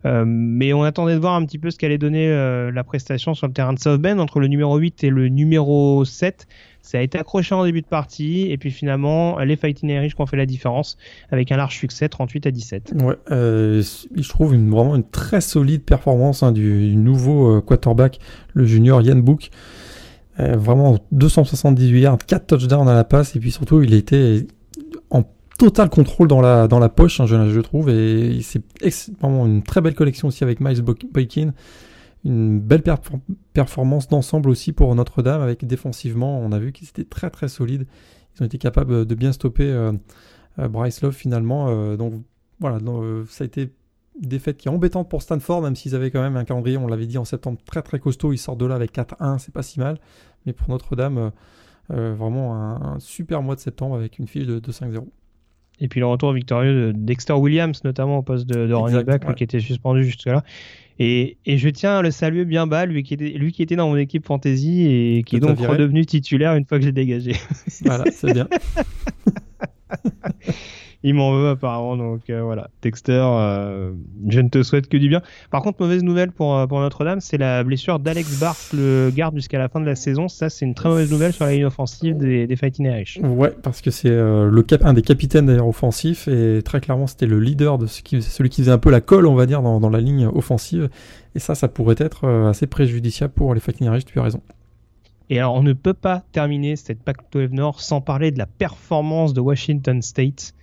mais on attendait de voir un petit peu ce qu'allait donner la prestation sur le terrain de South Bend entre le numéro 8 et le numéro 7. Ça a été accroché en début de partie et puis finalement les Fighting Irish qui ont fait la différence avec un large succès 38 à 17. Ouais, je trouve vraiment une très solide performance hein, du, nouveau quarterback, le junior Yann Book. vraiment 278 yards, 4 touchdowns à la passe et puis surtout il était en total contrôle dans la, dans la poche, hein, je, trouve. Et c'est vraiment une très belle collection aussi avec Miles Boykin. Une belle performance d'ensemble aussi pour Notre-Dame, avec défensivement, on a vu qu'ils étaient très très solides. Ils ont été capables de bien stopper euh, euh, Bryce Love finalement. Euh, donc voilà, ça a été une défaite qui est embêtante pour Stanford, même s'ils avaient quand même un calendrier, on l'avait dit en septembre, très très costaud. Ils sortent de là avec 4-1, c'est pas si mal. Mais pour Notre-Dame, vraiment un, super mois de septembre avec une fiche de, de 5-0. Et puis le retour victorieux de Dexter Williams, notamment au poste de, de running back, qui était suspendu jusque-là. Et, et, je tiens à le saluer bien bas, lui qui était, lui qui était dans mon équipe fantasy et qui est donc redevenu titulaire une fois que j'ai dégagé. Voilà, c'est bien. il m'en veut apparemment. Donc euh, voilà, Dexter, euh, je ne te souhaite que du bien. Par contre, mauvaise nouvelle pour, euh, pour Notre-Dame, c'est la blessure d'Alex Barth, le garde jusqu'à la fin de la saison. Ça, c'est une très mauvaise nouvelle sur la ligne offensive des, des Fighting Irish. Ouais, parce que c'est le cap, un des capitaines d'ailleurs offensifs et très clairement, c'était le leader de ce qui, celui qui faisait un peu la colle, on va dire, dans, dans la ligne offensive. Et ça, ça pourrait être assez préjudiciable pour les Fighting Irish. Tu as raison. Et alors, on ne peut pas terminer cette Pac-12 Nord sans parler de la performance de Washington State.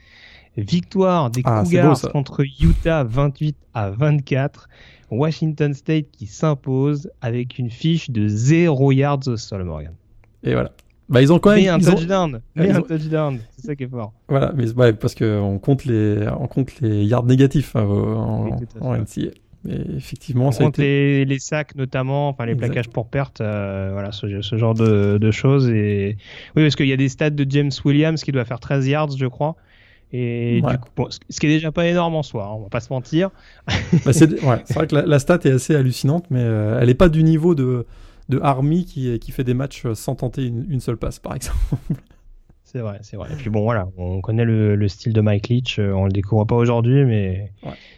Victoire des ah, Cougars contre Utah 28 à 24. Washington State qui s'impose avec une fiche de 0 yards au sol, Morgan. Et voilà. Bah, ils ont quand même un touchdown. un touchdown. C'est ça qui est fort. Voilà, mais ouais, parce qu'on compte les, on compte les yards négatifs hein, en, en, NCA. Mais effectivement, ça compte été... les, les, sacs notamment, enfin les plaquages pour perte, euh, voilà ce, ce genre de, de, choses. Et oui, parce qu'il y a des stats de James Williams qui doit faire 13 yards, je crois. Et du coup, ce qui est déjà pas énorme en soi, hein, on va pas se mentir. Bah, c'est ouais, vrai que la, stat est assez hallucinante, mais euh, elle est pas du niveau de, de Army qui, qui fait des matchs sans tenter une, seule passe, par exemple. C'est vrai, c'est vrai. Et puis bon, voilà, on connaît le, le style de Mike Leach, euh, on le découvre pas aujourd'hui, mais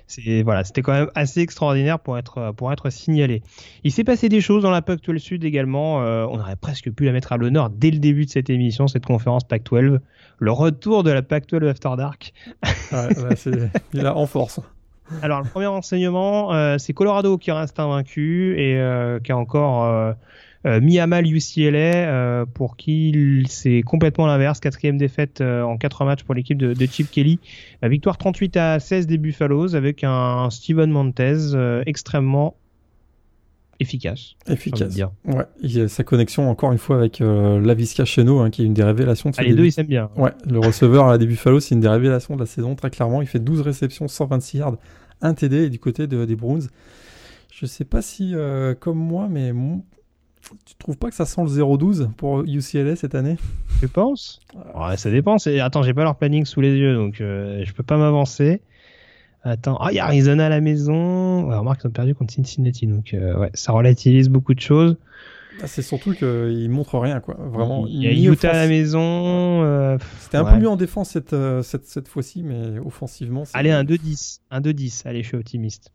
c'est voilà, c'était quand même assez extraordinaire pour être pour être signalé. Il s'est passé des choses dans la Pac-12 Sud également. Euh, on aurait presque pu la mettre à l'honneur dès le début de cette émission, cette conférence Pac-12 le retour de la Pac-12 After Dark. il a en force. Alors, le premier enseignement, euh, c'est Colorado qui reste invaincu et euh, qui a encore euh, mis à mal UCLA, pour qui c'est complètement l'inverse. Quatrième défaite en quatre matchs pour l'équipe de, Chip Kelly. victoire 38 à 16 des Buffaloes avec un Steven Montez extrêmement efficace. Efficace. Dire. Ouais, il a sa connexion encore une fois avec euh, Lavisca Cheno, hein, qui est une des révélations de ah, les deux, ils s'aiment bien. Ouais, le receveur à la début Buffalo, c'est une des révélations de la saison, très clairement. Il fait 12 réceptions, 126 yards, 1 TD du côté des Browns. Je sais pas si, euh, comme moi, mais tu trouves pas que ça sent le 0-12 pour UCLA cette année? Je pense. Ouais, ça dépend. Attends, j'ai pas leur planning sous les yeux, donc euh, je peux pas m'avancer. Attends, ah, il y a Arizona à la maison. Ouais, remarque, ils ont perdu contre Cincinnati, donc euh, ouais, ça relativise beaucoup de choses. Ah, c'est surtout qu'ils montrent rien, quoi. Vraiment. Il y a Utah à la maison. Euh, C'était un peu mieux en défense cette, euh, cette, cette fois-ci, mais offensivement. Allez, un 2-10. Un 2-10. Allez, je suis optimiste.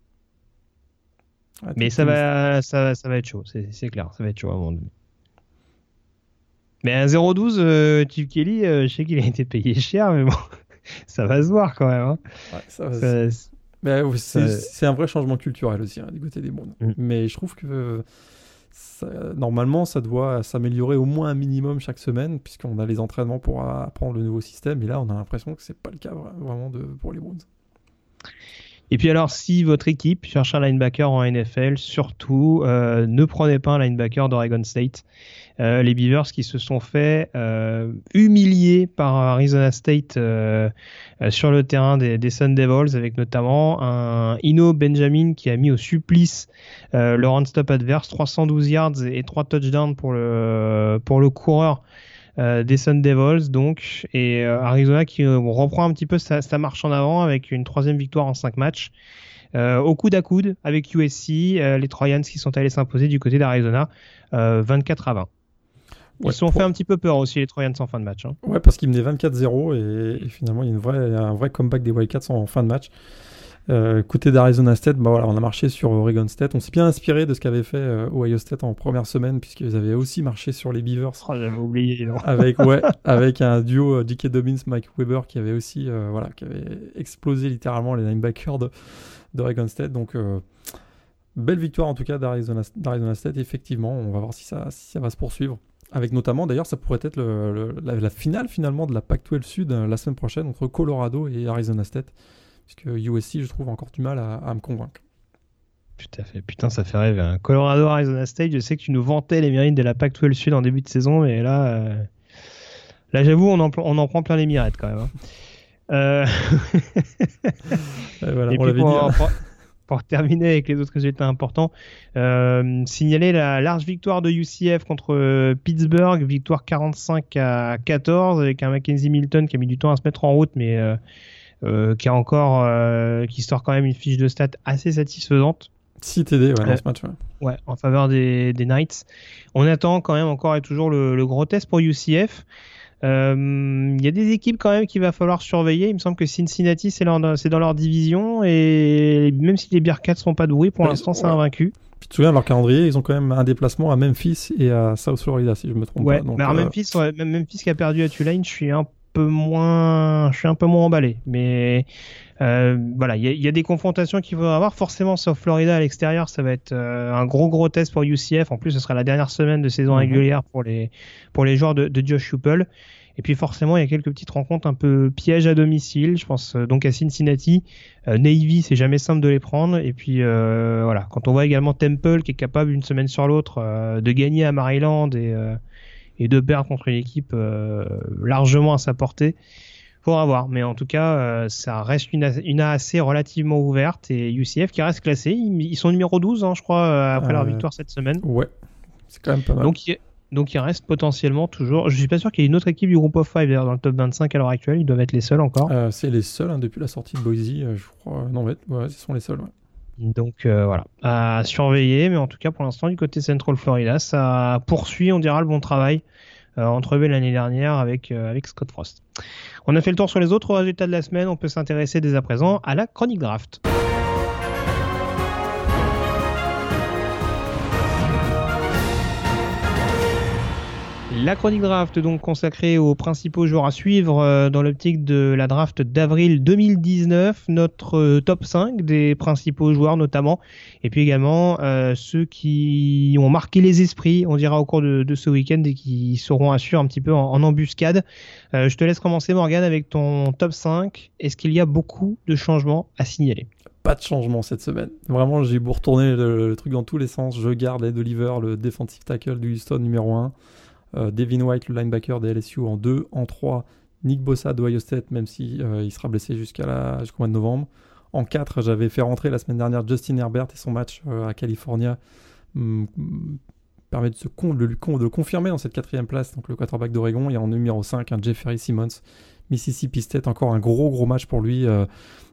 Mais ça va, ça, ça va être chaud, c'est clair. Ça va être chaud à un moment donné. Mais un 0-12, euh, Kelly, je sais qu'il a été payé cher, mais bon. ça va se voir quand même. Hein. c'est un vrai changement culturel aussi hein, du côté des mondes. Mm. Mais je trouve que normalement, ça doit s'améliorer au moins un minimum chaque semaine, puisqu'on a les entraînements pour apprendre le nouveau système. Et là, on a l'impression que c'est pas le cas vraiment de, pour les Browns. Et puis alors, si votre équipe cherche un linebacker en NFL, surtout euh, ne prenez pas un linebacker d'Oregon State. Euh, les Beavers qui se sont fait euh, humilier par Arizona State sur le terrain des, Sun Devils, avec notamment un Ino Benjamin qui a mis au supplice le run-stop adverse, 312 yards et 3 touchdowns pour le, pour le coureur des Sun Devils donc et euh, Arizona qui euh, reprend un petit peu sa, marche en avant avec une troisième victoire en cinq matchs. au coude à coude avec USC, les Troyans qui sont allés s'imposer du côté d'Arizona 24 à 20. Ils se sont fait un petit peu peur aussi les Troyans en fin de match. Hein. Ouais, parce qu'ils menaient 24-0 et, finalement il y a une vraie, un vrai comeback des Wildcats en fin de match. Euh, côté d'Arizona State, bah voilà, on a marché sur Oregon State. On s'est bien inspiré de ce qu'avait fait euh, Ohio State en première semaine, puisqu'ils avaient aussi marché sur les Beavers. Oh, j'avais oublié. Non. Avec, ouais, avec un duo euh, J.K. Dobbins, Mike Weber, qui avait aussi euh, voilà, qui avait explosé littéralement les linebackers d'Oregon State. Donc, belle victoire en tout cas d'Arizona State. Effectivement, on va voir si ça, si ça va se poursuivre. Avec notamment, d'ailleurs, ça pourrait être le, la, la, finale finalement de la Pac-12 Sud la semaine prochaine entre Colorado et Arizona State. Parce que USC, je trouve encore du mal à, me convaincre. Tout à fait. Putain, ça fait rêver. Hein. Colorado, Arizona State, je sais que tu nous vantais les mérites de la Pac-12 Sud en début de saison, mais là, euh, là j'avoue, on en, on en prend plein les mirettes quand même. Hein. Euh... voilà, on l'avait dit. Hein. pour terminer avec les autres résultats importants, euh, signaler la large victoire de UCF contre euh, Pittsburgh, victoire 45 à 14 avec un Mackenzie Milton qui a mis du temps à se mettre en route, mais euh, qui a encore, qui sort quand même une fiche de stats assez satisfaisante. 6 TD ouais, dans ce match. Ouais. en faveur des, Knights. On attend quand même encore et toujours le, le gros test pour UCF. Il euh, y a des équipes quand même qu'il va falloir surveiller. Il me semble que Cincinnati, c'est dans leur division. Et même si les Bearcats sont pas doués, pour l'instant, c'est invaincu. tu te souviens de leur calendrier, ils ont quand même un déplacement à Memphis et à South Florida, si je me trompe pas. Donc, mais alors euh, Memphis, même Memphis qui a perdu à Tulane, je suis un peu moins, je suis un peu moins emballé. Mais euh, voilà, il y, a des confrontations qu'il faudra avoir. Forcément, South Florida à l'extérieur, ça va être un gros gros test pour UCF. En plus, ce sera la dernière semaine de saison mhm. régulière pour les pour les joueurs de, de Josh Hupel. Et puis forcément, il y a quelques petites rencontres un peu pièges à domicile. Je pense euh, donc à Cincinnati. Euh, Navy, c'est jamais simple de les prendre. Et puis euh, voilà, quand on voit également Temple qui est capable une semaine sur l'autre de gagner à Maryland et, et de perdre contre une équipe largement à sa portée, faudra voir. Mais en tout cas, ça reste une, une AAC relativement ouverte et UCF qui reste classé. Ils, sont numéro 12, hein, je crois, après leur victoire cette semaine. Ouais, c'est quand même pas mal. Donc donc il reste potentiellement toujours. Je suis pas sûr qu'il y ait une autre équipe du groupe of 5 dans le top 25 à l'heure actuelle. Ils doivent être les seuls encore. Euh, c'est les seuls hein, depuis la sortie de Boise, euh, je crois. Non, ouais, ce sont les seuls. Donc euh, voilà, à surveiller. Mais en tout cas, pour l'instant, du côté Central Florida, ça poursuit, on dira, le bon travail entrevu l'année dernière avec, avec Scott Frost. On a fait le tour sur les autres résultats de la semaine. On peut s'intéresser dès à présent à la chronique draft. La chronique draft donc consacrée aux principaux joueurs à suivre euh, dans l'optique de la draft d'avril 2019, notre euh, top 5 des principaux joueurs notamment, et puis également euh, ceux qui ont marqué les esprits, on dira au cours de, ce week-end et qui seront suivre un petit peu en, embuscade. je te laisse commencer Morgan avec ton top 5. Est-ce qu'il y a beaucoup de changements à signaler? Pas de changement cette semaine. Vraiment, j'ai beau retourner le, truc dans tous les sens. Je garde Ed Oliver, le defensive tackle du Houston numéro 1. Euh, Devin White, le linebacker des LSU en 2, en 3, Nick Bossa de State, même si euh, il sera blessé jusqu'à jusqu'au mois de novembre. En 4, j'avais fait rentrer la semaine dernière Justin Herbert et son match euh, à California mm, permet de, se le confirmer dans cette quatrième place, donc le quarterback d'Oregon. Et en numéro 5, un Jeffrey Simmons, Mississippi State, encore un gros gros match pour lui.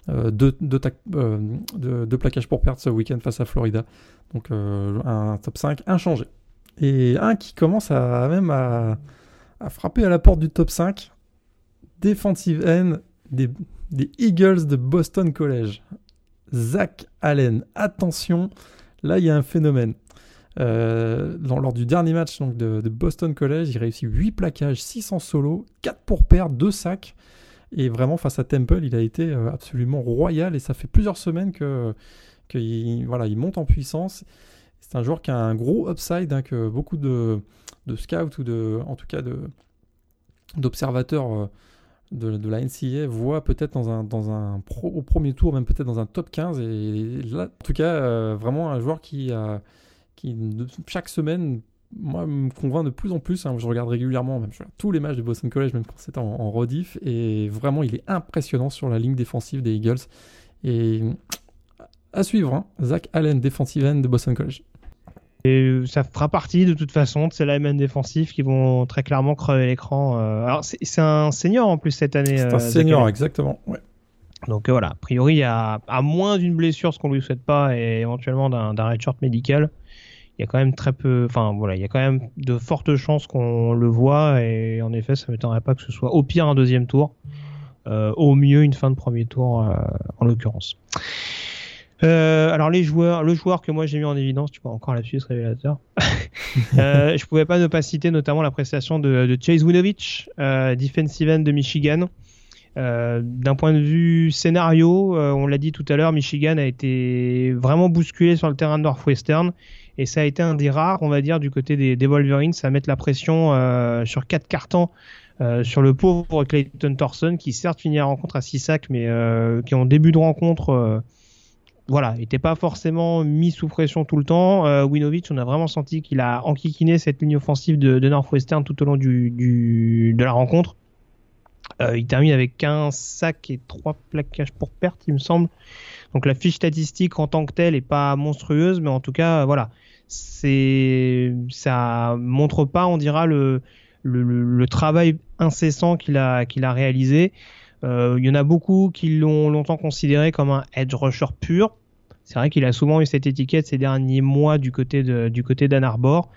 deux, deux, plaquages pour perdre ce week-end face à Florida. Donc un top 5 inchangé. Et un qui commence à même à, frapper à la porte du top 5. Defensive end des, Eagles de Boston College. Zach Allen. Attention, là il y a un phénomène. Euh, lors du dernier match donc, de, Boston College, il réussit 8 plaquages, 6 en solo, 4 pour perdre, 2 sacs. Et vraiment, face à Temple, il a été euh, absolument royal. Et ça fait plusieurs semaines que, voilà, il monte en puissance. C'est un joueur qui a un gros upside, hein, que beaucoup de, scouts ou de, en tout cas d'observateurs euh, de, la NCA voient peut-être dans un, dans un au premier tour, même peut-être dans un top 15. Et là, en tout cas, euh, vraiment un joueur qui, a, qui chaque semaine, moi, me convainc de plus en plus. Hein. je regarde régulièrement, tous les matchs de Boston College, même quand c'est en, en rediff. Et vraiment, il est impressionnant sur la ligne défensive des Eagles. Et à suivre, hein. Zach Allen, defensive end de Boston College. Et ça fera partie de toute façon de ces linemen défensifs qui vont très clairement crever l'écran. Euh. Alors c'est un senior en plus cette année. C'est un euh, senior exactement. Ouais. Donc euh, voilà, a priori à, à moins d'une blessure, ce qu'on lui souhaite pas, et éventuellement d'un short médical, il y a quand même très peu, enfin voilà, il y a quand même de fortes chances qu'on le voit, et en effet, ça m'étonnerait pas que ce soit au pire un deuxième tour, au mieux une fin de premier tour en l'occurrence. Euh, alors les joueurs, le joueur que moi j'ai mis en évidence, tu vois encore là-dessus, ce révélateur. euh, je pouvais pas ne pas citer notamment la prestation de, Chase Winovich, euh, defensive end de Michigan. Euh, D'un point de vue scénario, euh, on l'a dit tout à l'heure, Michigan a été vraiment bousculé sur le terrain de Northwestern et ça a été un des rares, on va dire, du côté des, des Wolverines, à mettre la pression euh, sur quatre cartons. Euh, sur le pauvre Clayton Thorson qui certes finit la rencontre à 6 sacs mais qui en début de rencontre voilà, il n'était pas forcément mis sous pression tout le temps. Euh, Winovich, on a vraiment senti qu'il a enquiquiné cette ligne offensive de, Northwestern tout au long de la rencontre. il termine avec un sac et trois plaquages pour perte, il me semble. Donc la fiche statistique en tant que telle est pas monstrueuse, mais en tout cas, voilà, c'est ça montre pas, on dira le travail incessant qu'il a qu'il a réalisé. Euh, il y en a beaucoup qui l'ont longtemps considéré comme un edge rusher pur. C'est vrai qu'il a souvent eu cette étiquette ces derniers mois du côté de, du côté d'Ann Arbor.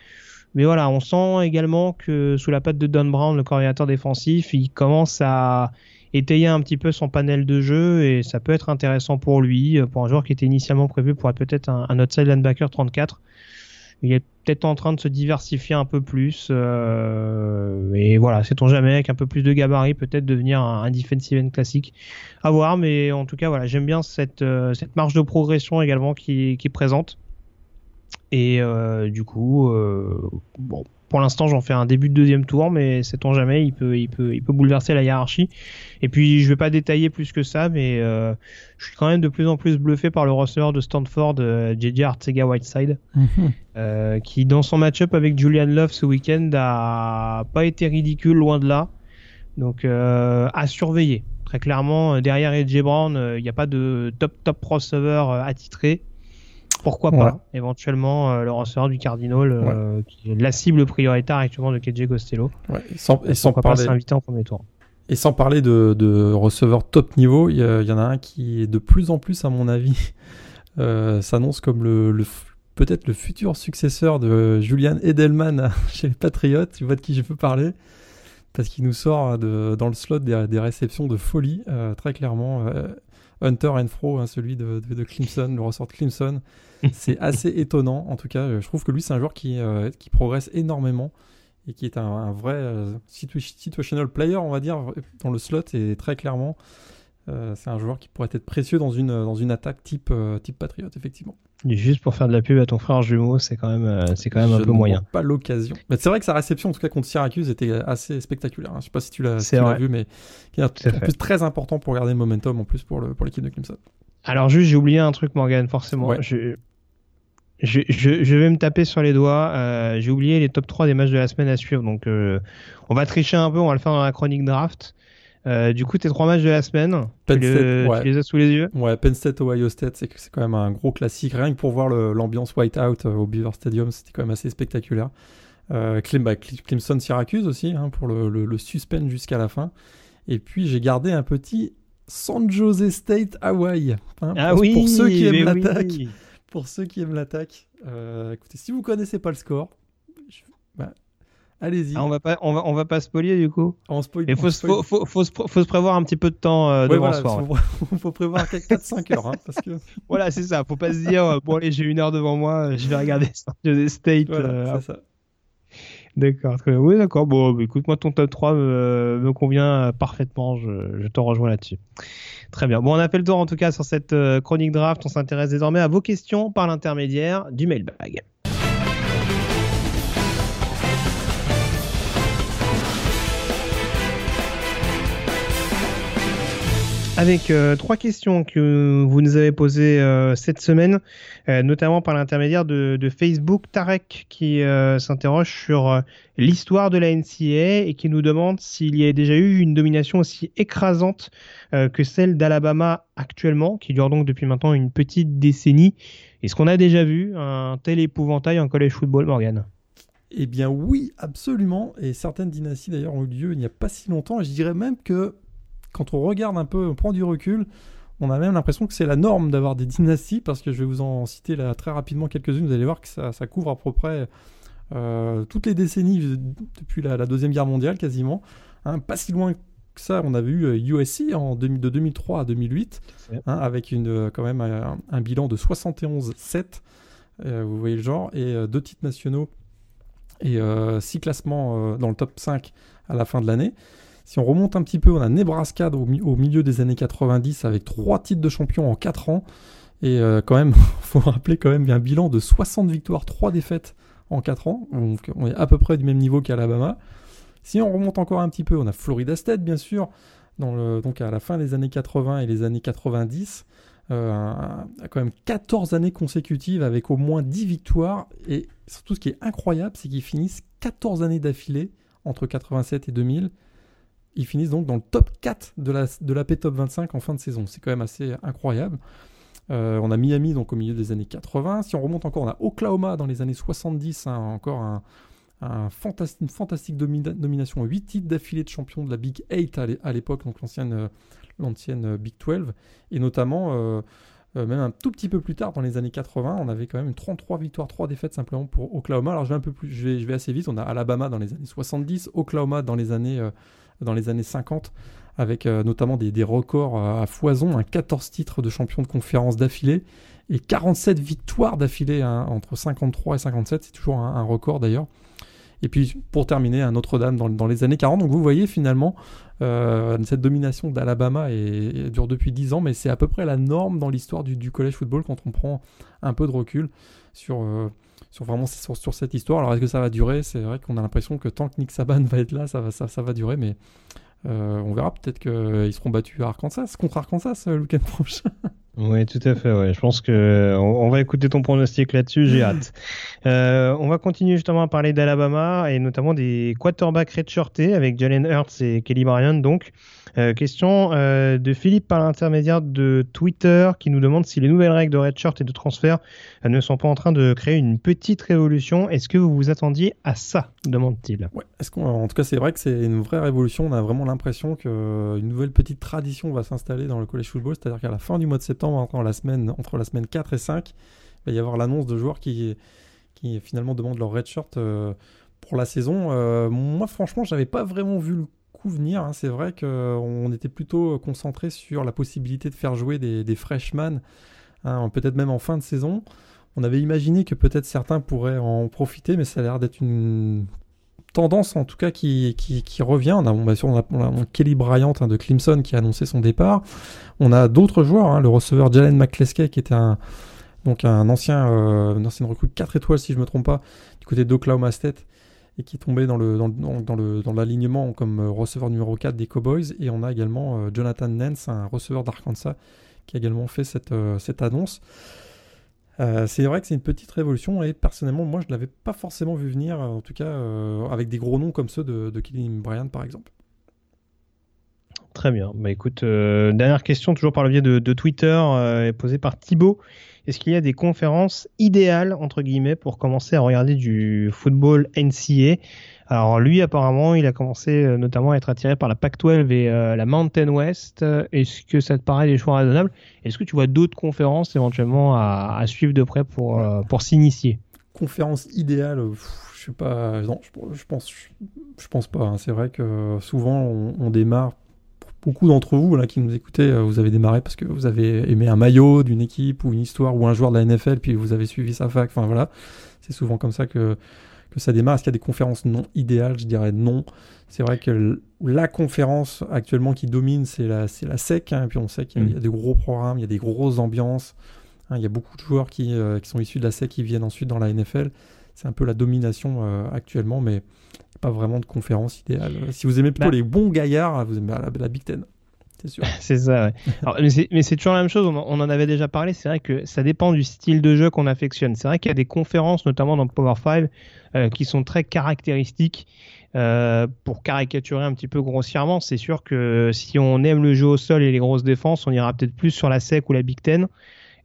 Mais voilà, on sent également que sous la patte de Don Brown, le coordinateur défensif, il commence à étayer un petit peu son panel de jeu et ça peut être intéressant pour lui, pour un joueur qui était initialement prévu pour être peut-être un, un outside linebacker 34 il est peut-être en train de se diversifier un peu plus. Euh, et voilà, sait-on jamais, avec un peu plus de gabarit, peut-être devenir un, defensive end classique. À voir, mais en tout cas, voilà, j'aime bien cette, euh, marge de progression également qui, est présente. Et euh, du coup, bon, pour l'instant, j'en fais un début de deuxième tour, mais sait-on jamais, il peut, il peut, il peut bouleverser la hiérarchie. Et puis, je vais pas détailler plus que ça, mais euh, je suis quand même de plus en plus bluffé par le receveur de Stanford, euh, JJ Artega Whiteside, mhm. euh, qui dans son match-up avec Julian Love ce week-end a pas été ridicule, loin de là. Donc, à surveiller. Très clairement, derrière AJ Brown, il n'y a pas de top top receveur attitré pourquoi pas éventuellement euh, le receveur du Cardinal euh, qui est la cible prioritaire actuellement de KJ Costello. Et sans, et sans parler en premier tour. et sans parler de, de receveurs top niveau il y, en a un qui est de plus en plus à mon avis euh, s'annonce comme le, peut-être le futur successeur de Julian Edelman chez les Patriots tu vois de qui je peux parler. Parce qu'il nous sort de, dans le slot des, réceptions de folie très clairement Hunter and Fro, hein, celui de, de, Clemson, le ressort de Clemson. c'est assez étonnant. En tout cas, je trouve que lui, c'est un joueur qui, euh, qui progresse énormément et qui est un, vrai euh, situational player, on va dire, dans le slot. Et très clairement, euh, c'est un joueur qui pourrait être précieux dans une, dans une attaque type, type Patriot, effectivement. Juste pour faire de la pub à ton frère jumeau, c'est quand même, c'est quand même un peu moyen. Pas l'occasion. Mais c'est vrai que sa réception, en tout cas contre Syracuse, était assez spectaculaire. Hein. Je sais pas si tu l'as vu, mais qui est en plus très important pour garder le momentum en plus pour l'équipe pour de Clemson. Alors juste, j'ai oublié un truc, Morgan, forcément. Je, je, je, vais me taper sur les doigts. Euh, j'ai oublié les top 3 des matchs de la semaine à suivre. Donc, euh, on va tricher un peu. On va le faire dans la chronique draft. Euh, du coup, tes trois matchs de la semaine, tu, les as sous les yeux Ouais, Penn State, Ohio State, c'est quand même un gros classique. Rien que pour voir l'ambiance white-out au Beaver Stadium, c'était quand même assez spectaculaire. Euh, bah, Clemson, Syracuse aussi, hein, pour le, le, suspense jusqu'à la fin. Et puis, j'ai gardé un petit San Jose State, Hawaii. Hein, ah oui, pour ceux qui aiment l'attaque pour ceux qui aiment l'attaque. Euh, écoutez, si vous connaissez pas le score, bah, allez-y. Ah, on va pas, on va, on va pas spoiler du coup. On spoil. Il faut, faut, faut, faut, se prévoir un petit peu de temps euh, devant voilà, soir. Faut, faut prévoir 4-5 heures, hein, parce que. voilà, c'est ça. Faut pas se dire euh, bon allez, j'ai une heure devant moi, je vais regarder Jose State. Voilà, c'est ça. D'accord, Oui, d'accord. Bon, bah, écoute, moi, ton top 3 me, convient parfaitement. Je, je te rejoins là-dessus. Très bien. Bon, on a fait le tour en tout cas sur cette euh, chronique draft. On s'intéresse désormais à vos questions par l'intermédiaire du mailbag. Avec euh, trois questions que vous nous avez posées euh, cette semaine, euh, notamment par l'intermédiaire de, Facebook. Tarek qui s'interroge sur l'histoire de la NCA et qui nous demande s'il y a déjà eu une domination aussi écrasante que celle d'Alabama actuellement, qui dure donc depuis maintenant une petite décennie. Est-ce qu'on a déjà vu un tel épouvantail en college football, Morgan eh bien oui, absolument. Et certaines dynasties d'ailleurs ont eu lieu il n'y a pas si longtemps. Et je dirais même que quand on regarde un peu, on prend du recul, on a même l'impression que c'est la norme d'avoir des dynasties, parce que je vais vous en citer là, très rapidement quelques-unes, vous allez voir que ça, couvre à peu près euh, toutes les décennies depuis la, Deuxième Guerre mondiale quasiment. Hein, pas si loin que ça, on avait eu USC euh, en de 2003 à 2008, hein, avec une, euh, quand même un, bilan de 71-7, vous voyez le genre, et deux titres nationaux et six classements dans le top 5 à la fin de l'année. Si on remonte un petit peu, on a Nebraska au, milieu des années 90 avec trois titres de champion en 4 ans. Et euh, quand même, faut rappeler quand même, il un bilan de 60 victoires, 3 défaites en 4 ans. Donc on est à peu près du même niveau qu'Alabama. Si on remonte encore un petit peu, on a Florida State, bien sûr, donc à la fin des années 80 et les années 90. Euh, quand même 14 années consécutives avec au moins 10 victoires. Et surtout, ce qui est incroyable, c'est qu'ils finissent 14 années d'affilée entre 87 et 2000 ils finissent donc dans le top 4 de la, de la P Top 25 en fin de saison. C'est quand même assez incroyable. Euh, on a Miami donc au milieu des années 80. Si on remonte encore, on a Oklahoma dans les années 70, hein, encore un, un une fantastique domination, 8 titres d'affilée de champion de la Big 8 à l'époque, donc l'ancienne, euh, euh, Big 12, et notamment même un tout petit peu plus tard, dans les années 80, on avait quand même 33 victoires, 3 défaites simplement pour Oklahoma. Alors je vais un peu plus, je vais, je vais assez vite. On a Alabama dans les années 70, Oklahoma dans les années, dans les années 50 avec euh, notamment des, records à foison, un 14 titres de champion de conférence d'affilée et 47 victoires d'affilée hein, entre 53 et 57, c'est toujours un, record d'ailleurs. Et puis pour terminer, un Notre-Dame dans, les années 40. Donc vous voyez finalement, euh, cette domination d'Alabama dure depuis 10 ans, mais c'est à peu près la norme dans l'histoire du, collège football quand on prend un peu de recul sur, euh, sur vraiment sur, cette histoire. Alors est-ce que ça va durer? C'est vrai qu'on a l'impression que tant que Nick Saban va être là, ça va, ça, ça va durer, mais euh, on verra peut-être qu'ils seront battus à Arkansas, contre Arkansas euh, le week-end prochain. Oui, tout à fait. Ouais. Je pense que on, va écouter ton pronostic là-dessus. J'ai hâte. Euh, on va continuer justement à parler d'Alabama et notamment des quarterbacks redshirtés avec Jalen Hurts et Kelly Bryant. Donc, euh, question euh, de Philippe par l'intermédiaire de Twitter qui nous demande si les nouvelles règles de redshirt et de transfert ne sont pas en train de créer une petite révolution. Est-ce que vous vous attendiez à ça demande-t-il. Ouais, est-ce qu'on, en tout cas, c'est vrai que c'est une vraie révolution. On a vraiment l'impression qu'une nouvelle petite tradition va s'installer dans le college football, c'est-à-dire qu'à la fin du mois de septembre, entre la semaine, entre la semaine 4 et 5, il va y avoir l'annonce de joueurs qui, finalement demandent leur redshirt pour la saison. moi, franchement, j'avais pas vraiment vu le venir. Hein. C'est vrai qu'on était plutôt concentré sur la possibilité de faire jouer des, des freshmen, hein, peut-être même en fin de saison. On avait imaginé que peut-être certains pourraient en profiter, mais ça a l'air d'être une tendance en tout cas qui, revient. On a, on, a, Kelly Bryant hein, de Clemson qui a annoncé son départ. On a d'autres joueurs, le receveur Jalen McCleskey qui était un, donc un ancien, euh, recrue 4 étoiles si je me trompe pas, du côté d'Oklahoma State, et qui tombait dans le dans, dans, le dans l'alignement comme euh, receveur numéro 4 des Cowboys et on a également euh, Jonathan Nance un receveur d'Arkansas qui a également fait cette, euh, cette annonce c'est vrai que c'est une petite révolution et personnellement moi je ne l'avais pas forcément vu venir en tout cas avec des gros noms comme ceux de, Kelly Bryant par exemple Très bien. Bah écoute, dernière question, toujours par le biais de, de Twitter, posée par Thibaut. Est-ce qu'il y a des conférences idéales, entre guillemets, pour commencer à regarder du football NCA alors lui, apparemment, il a commencé euh, notamment à être attiré par la Pac-12 et euh, la Mountain West. Est-ce que ça te paraît des choix raisonnables? Est-ce que tu vois d'autres conférences éventuellement à, suivre de près pour, euh, pour s'initier? Conférence idéale, je sais pas. Non, je, pense, je, pense pas. Hein. C'est vrai que souvent on démarre beaucoup d'entre vous là, qui nous écoutez, euh, vous avez démarré parce que vous avez aimé un maillot d'une équipe ou une histoire ou un joueur de la NFL, puis vous avez suivi sa fac. Enfin voilà, c'est souvent comme ça que, que ça démarre. Est-ce qu'il y a des conférences non idéales? Je dirais non. C'est vrai que la conférence actuellement qui domine, c'est la, c'est la SEC. Hein, et puis on sait qu'il y, a, mm. des gros programmes, il y a des grosses ambiances. Hein, il y a beaucoup de joueurs qui, euh, qui, sont issus de la SEC qui viennent ensuite dans la NFL. C'est un peu la domination euh, actuellement, mais pas vraiment de conférence idéale. Si vous aimez plutôt bah. les bons gaillards, vous aimez la, Big Ten. C'est sûr. c'est ça, ouais. mais c'est toujours la même chose, on, en avait déjà parlé, c'est vrai que ça dépend du style de jeu qu'on affectionne. C'est vrai qu'il y a des conférences, notamment dans Power 5, euh, qui sont très caractéristiques. Euh, pour caricaturer un petit peu grossièrement, c'est sûr que si on aime le jeu au sol et les grosses défenses, on ira peut-être plus sur la SEC ou la Big Ten.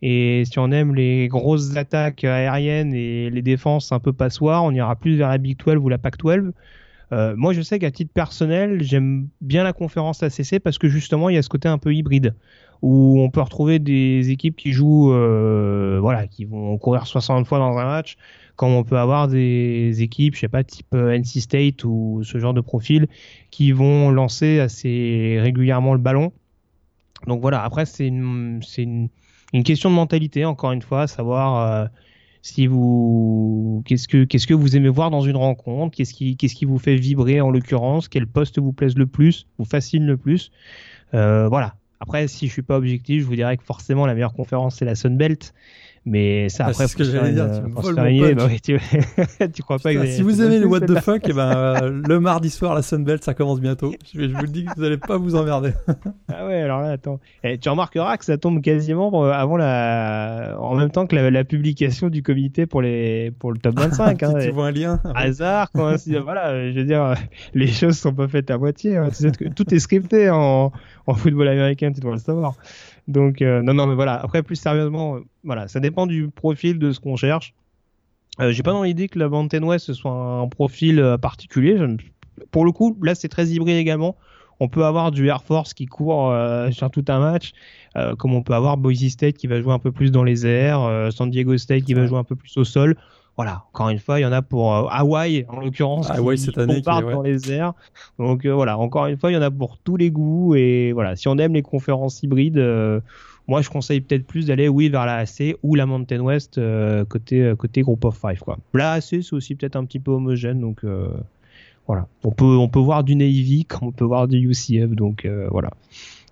Et si on aime les grosses attaques aériennes et les défenses un peu passoires, on ira plus vers la Big 12 ou la Pac 12. Euh, moi, je sais qu'à titre personnel, j'aime bien la conférence ACC parce que justement, il y a ce côté un peu hybride où on peut retrouver des équipes qui jouent, euh, voilà, qui vont courir 60 fois dans un match, comme on peut avoir des équipes, je sais pas, type euh, NC State ou ce genre de profil, qui vont lancer assez régulièrement le ballon. Donc voilà, après, c'est une, question de mentalité, encore une fois, savoir si vous qu'est-ce que qu'est-ce que vous aimez voir dans une rencontre, qu'est-ce qui qu'est-ce qui vous fait vibrer en l'occurrence, quel poste vous plaise le plus, vous fascine le plus? Euh, voilà. Après, si je suis pas objectif, je vous dirais que forcément la meilleure conférence c'est la Sun Belt. Mais ça, Ah, après, c'est ce que j'allais dire, tu me voles mon idée. punch. Bah oui, tu... tu crois pas que si vous aimez le what the fuck, eh ben, euh, le mardi soir, la Sunbelt, ça commence bientôt. Je, vous le dis que vous allez pas vous emmerder. Ah ouais, alors là, attends. Et tu remarqueras que ça tombe quasiment euh, avant la, en même temps que la, la publication du comité pour les, pour le top 25. hein. tu, vois un lien Hasard, coïncidence. voilà, euh, je veux dire, euh, les choses sont pas faites à moitié. hein. Tu sais que tout est scripté en, en football américain, tu dois le savoir. Donc, euh, non, non, mais voilà. Après, plus sérieusement, euh, voilà, ça dépend du profil de ce qu'on cherche. Euh, J'ai pas dans l'idée que la Mountain West ce soit un profil euh, particulier. Je Pour le coup, là, c'est très hybride également. On peut avoir du Air Force qui court sur tout un match, comme on peut avoir Boise State qui va jouer un peu plus dans les airs, San Diego State qui va jouer un peu plus au sol. Voilà, encore une fois, il y en a pour euh, Hawaï, en l'occurrence, Hawaï, qui cette année, qui ouais. dans les airs. Donc euh, voilà, encore une fois, il y en a pour tous les goûts. Et voilà, si on aime les conférences hybrides, euh, moi je conseille peut-être plus d'aller, oui, vers la AC ou la Mountain West côté, côté Group of Five. Quoi. La AC, c'est aussi peut-être un petit peu homogène. Donc voilà, on peut, on peut voir du Navy comme on peut voir du UCF. Donc voilà.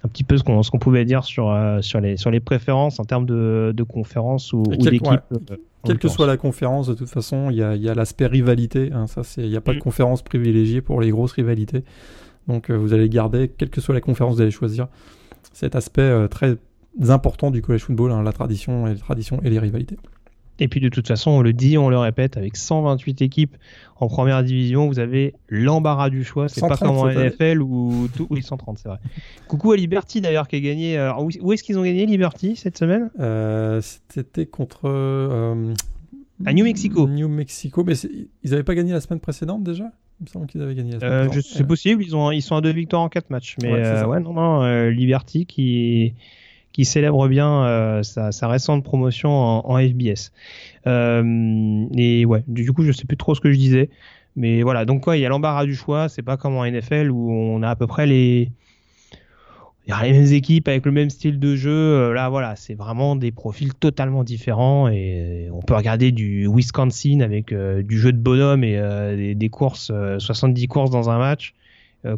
Un petit peu ce qu'on ce qu'on pouvait dire sur, euh, sur, les, sur les préférences en termes de, de conférences ou, d'équipes. ouais. Quelle que soit la conférence, de toute façon, il y a, il y a l'aspect rivalité. hein, ça, c'est, il n'y a pas de Mm. conférence privilégiée pour les grosses rivalités. Donc, euh, vous allez garder, quelle que soit la conférence, vous allez choisir cet aspect euh, très important du college football, hein, la tradition et les traditions et les rivalités. Et puis de toute façon, on le dit, on le répète, avec 128 équipes en première division, vous avez l'embarras du choix. C'est pas 130 comme en. NFL ou tout... oui 130, c'est vrai. Coucou à Liberty d'ailleurs qui a gagné. euh, où est-ce qu'ils ont gagné Liberty cette semaine? Euh, c'était contre. euh, À New Mexico. New Mexico, mais ils n'avaient pas gagné la semaine précédente déjà? Il me semble qu'ils avaient gagné la semaine Euh. C'est possible, ils ont ils sont à deux victoires en quatre matchs. Mais Ouais, euh, non non, euh, Liberty qui qui célèbre bien euh, sa, récente promotion en, FBS. Euh, et ouais, du coup, je sais plus trop ce que je disais. Mais voilà, donc quoi, il y a l'embarras du choix. C'est pas comme en NFL où on a à peu près les, les mêmes équipes avec le même style de jeu. Euh, Là, voilà, c'est vraiment des profils totalement différents. Et on peut regarder du Wisconsin avec du jeu de bonhomme et des, courses, euh, 70 courses dans un match,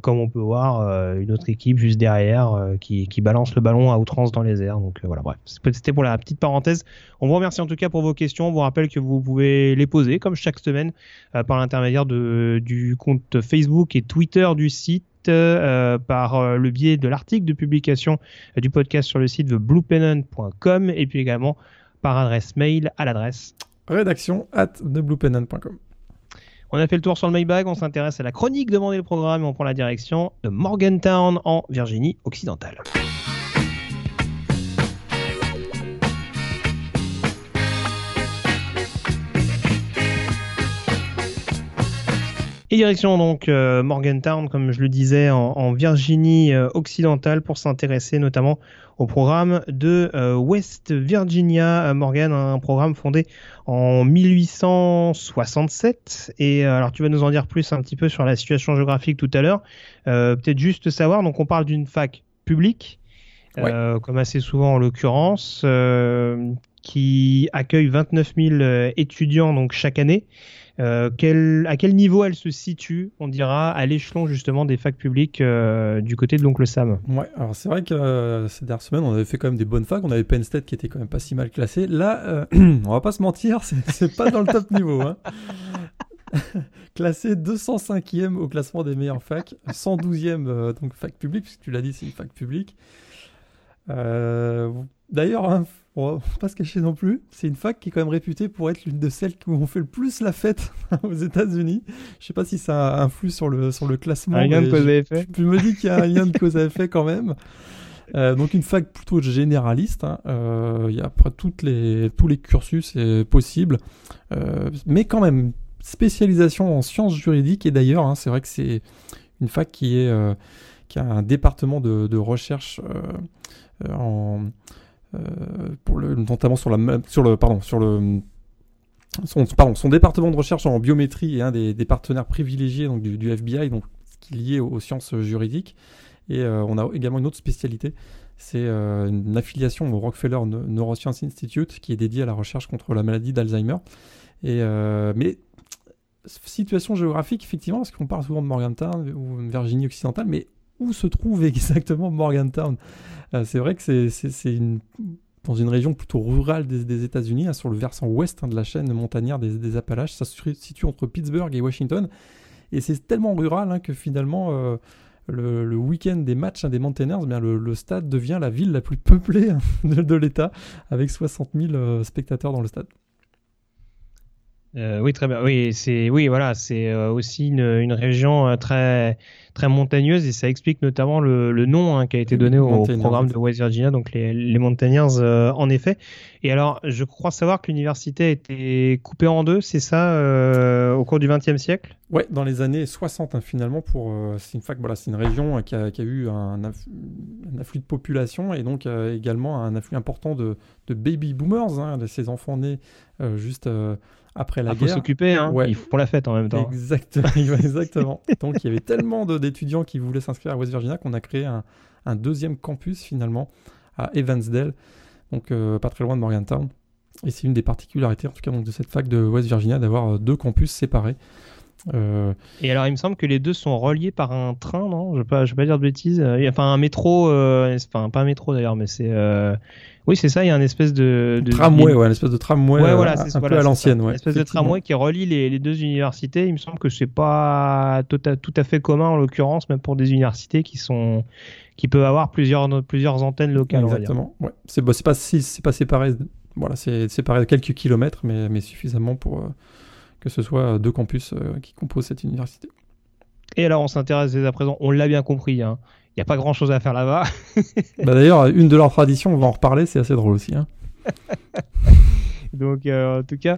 comme on peut voir euh, une autre équipe juste derrière euh, qui, balance le ballon à outrance dans les airs. Donc euh, voilà, bref, c'était pour la petite parenthèse. On vous remercie en tout cas pour vos questions. On vous rappelle que vous pouvez les poser, comme chaque semaine, euh, par l'intermédiaire du compte Facebook et Twitter du site. euh, par euh, le biais de l'article de publication euh, du podcast sur le site bluepennant.com et puis également par adresse mail à l'adresse. Rédaction at thebluepennant.com. On a fait le tour sur le Maybag, on s'intéresse à la chronique demandée le programme et on prend la direction de Morgantown en Virginie occidentale. Et direction donc euh, Morgantown, comme je le disais, en, en Virginie euh, occidentale pour s'intéresser notamment au programme de euh, West Virginia euh, Morgan, un programme fondé en 1867. Et euh, alors tu vas nous en dire plus un petit peu sur la situation géographique tout à l'heure. Euh, Peut-être juste savoir, donc on parle d'une fac publique, euh, comme assez souvent en l'occurrence, euh, qui accueille 29 000 euh, étudiants donc chaque année. Euh, quel, à quel niveau elle se situe, on dira, à l'échelon justement des facs publiques euh, du côté de l'oncle Sam? Ouais, alors c'est vrai que ces dernières semaines, on avait fait quand même des bonnes facs. On avait Penn State qui était quand même pas si mal classé. Là, on va pas se mentir, c'est- pas dans le top niveau. Hein. classé 205e au classement des meilleures facs, 112e euh, donc fac publique, puisque tu l'as dit, c'est une fac publique. D'ailleurs, hein, on va pas se cacher non plus, c'est une fac qui est quand même réputée pour être l'une de celles où on fait le plus la fête aux États-Unis. Je sais pas si ça influe sur le, sur le classement. Un lien de cause à effet je me dis qu'il y a un lien de cause à effet quand même. Euh, donc une fac plutôt généraliste. hein. Euh, Il y a après toutes les, tous les cursus est possible, Euh, mais quand même spécialisation en sciences juridiques. Et d'ailleurs, hein, c'est vrai que c'est une fac qui est qui a un département de, de recherche en pour le, notamment sur le pardon sur le son, pardon, son département de recherche en biométrie est un des, partenaires privilégiés donc, du, FBI, donc qui est lié aux, sciences juridiques. Et euh, on a également une autre spécialité, c'est euh, une affiliation au Rockefeller Neu- Neuroscience Institute qui est dédiée à la recherche contre la maladie d'Alzheimer. Et euh, mais situation géographique, effectivement, parce qu'on parle souvent de Morgantown ou Virginie occidentale, mais où se trouve exactement Morgantown Euh, C'est vrai que c'est- dans une région plutôt rurale des, États-Unis, hein, sur le versant ouest hein, de la chaîne montagnard des, Appalaches. Ça se situe entre Pittsburgh et Washington. Et c'est tellement rural hein, que finalement, euh, le, week-end des matchs des Mountaineers, eh le, stade devient la ville la plus peuplée de, l'État, avec 60 000 euh, spectateurs dans le stade. Euh, oui, très bien. Oui, c'est oui, voilà, c'est euh, aussi une, une région euh, très très montagneuse et ça explique notamment le, le nom hein, qui a été donné au, programme de West Virginia, donc les, les Mountaineers en effet. Et alors, je crois savoir que l'université a été coupée en deux, c'est ça, au cours du XXe siècle? Ouais, dans les années 60 hein, finalement. Pour c'est une fac, voilà, c'est une région qui a, qui, a, eu un, afflux de population et donc également un afflux important de, de baby boomers, hein, de ces enfants nés juste après la ah, guerre. Il faut s'occuper, hein. ils font la fête en même temps. Exactement. exactement. Donc il y avait tellement d'étudiants qui voulaient s'inscrire à West Virginia qu'on a créé un, deuxième campus finalement à Evansdale, donc euh, pas très loin de Morgantown. Et c'est une des particularités en tout cas donc, de cette fac de West Virginia d'avoir euh, deux campus séparés. Euh, Et alors, il me semble que les deux sont reliés par un train, non? Je ne vais, pas, pas dire de bêtises. Enfin, un métro, enfin, pas un métro d'ailleurs, mais c'est oui, c'est ça, il y a une espèce de, tramway, ouais, une espèce de tramway ouais, voilà, un, peu à l'ancienne, ouais. Une espèce de tramway qui relie les, deux universités. Il me semble que c'est pas tout à, tout à fait commun en l'occurrence, même pour des universités qui sont qui peuvent avoir plusieurs plusieurs antennes locales. Exactement. Ouais. C'est c'est pas pas séparé. Voilà, séparé de quelques kilomètres, mais mais suffisamment pour euh, que ce soit deux campus euh, qui composent cette université. Et alors, on s'intéresse dès à présent, on l'a bien compris, hein, il n'y a pas grand chose à faire là-bas. bah D'ailleurs, une de leurs traditions, on va en reparler, c'est assez drôle aussi. Hein. Donc, euh, en tout cas,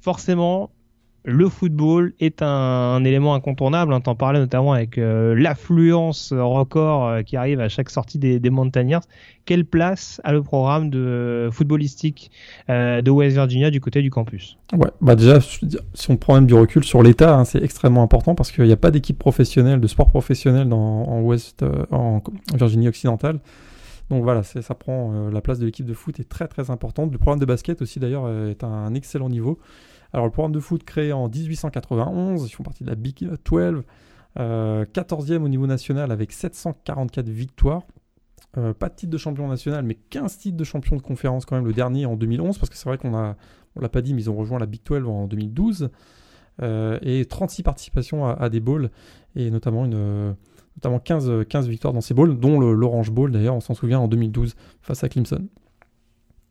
forcément, le football est un, élément incontournable. On t'en parlait notamment avec euh, l'affluence record euh, qui arrive à chaque sortie des, des Mountaineers. Quelle place a le programme de footballistique euh, de West Virginia du côté du campus? Ouais, bah déjà, si on prend même du recul sur l'État, hein, c'est extrêmement important parce qu'il n'y a pas d'équipe professionnelle, de sport professionnel dans, en West, en Virginie occidentale. Donc voilà, ça prend la place de l'équipe de foot est très très importante. Le programme de basket aussi d'ailleurs est à un excellent niveau. Alors, le programme de foot créé en 1891, ils font partie de la Big 12, 14e au niveau national avec 744 victoires. Euh, pas de titre de champion national, mais 15 titres de champion de conférence quand même, le dernier en 2011, parce que c'est vrai qu'on a, on l'a pas dit, mais ils ont rejoint la Big 12 en 2012, euh, et 36 participations à, des bowls, et notamment, une, notamment 15, 15 victoires dans ces bowls, dont l'Orange Bowl d'ailleurs, on s'en souvient en 2012 face à Clemson.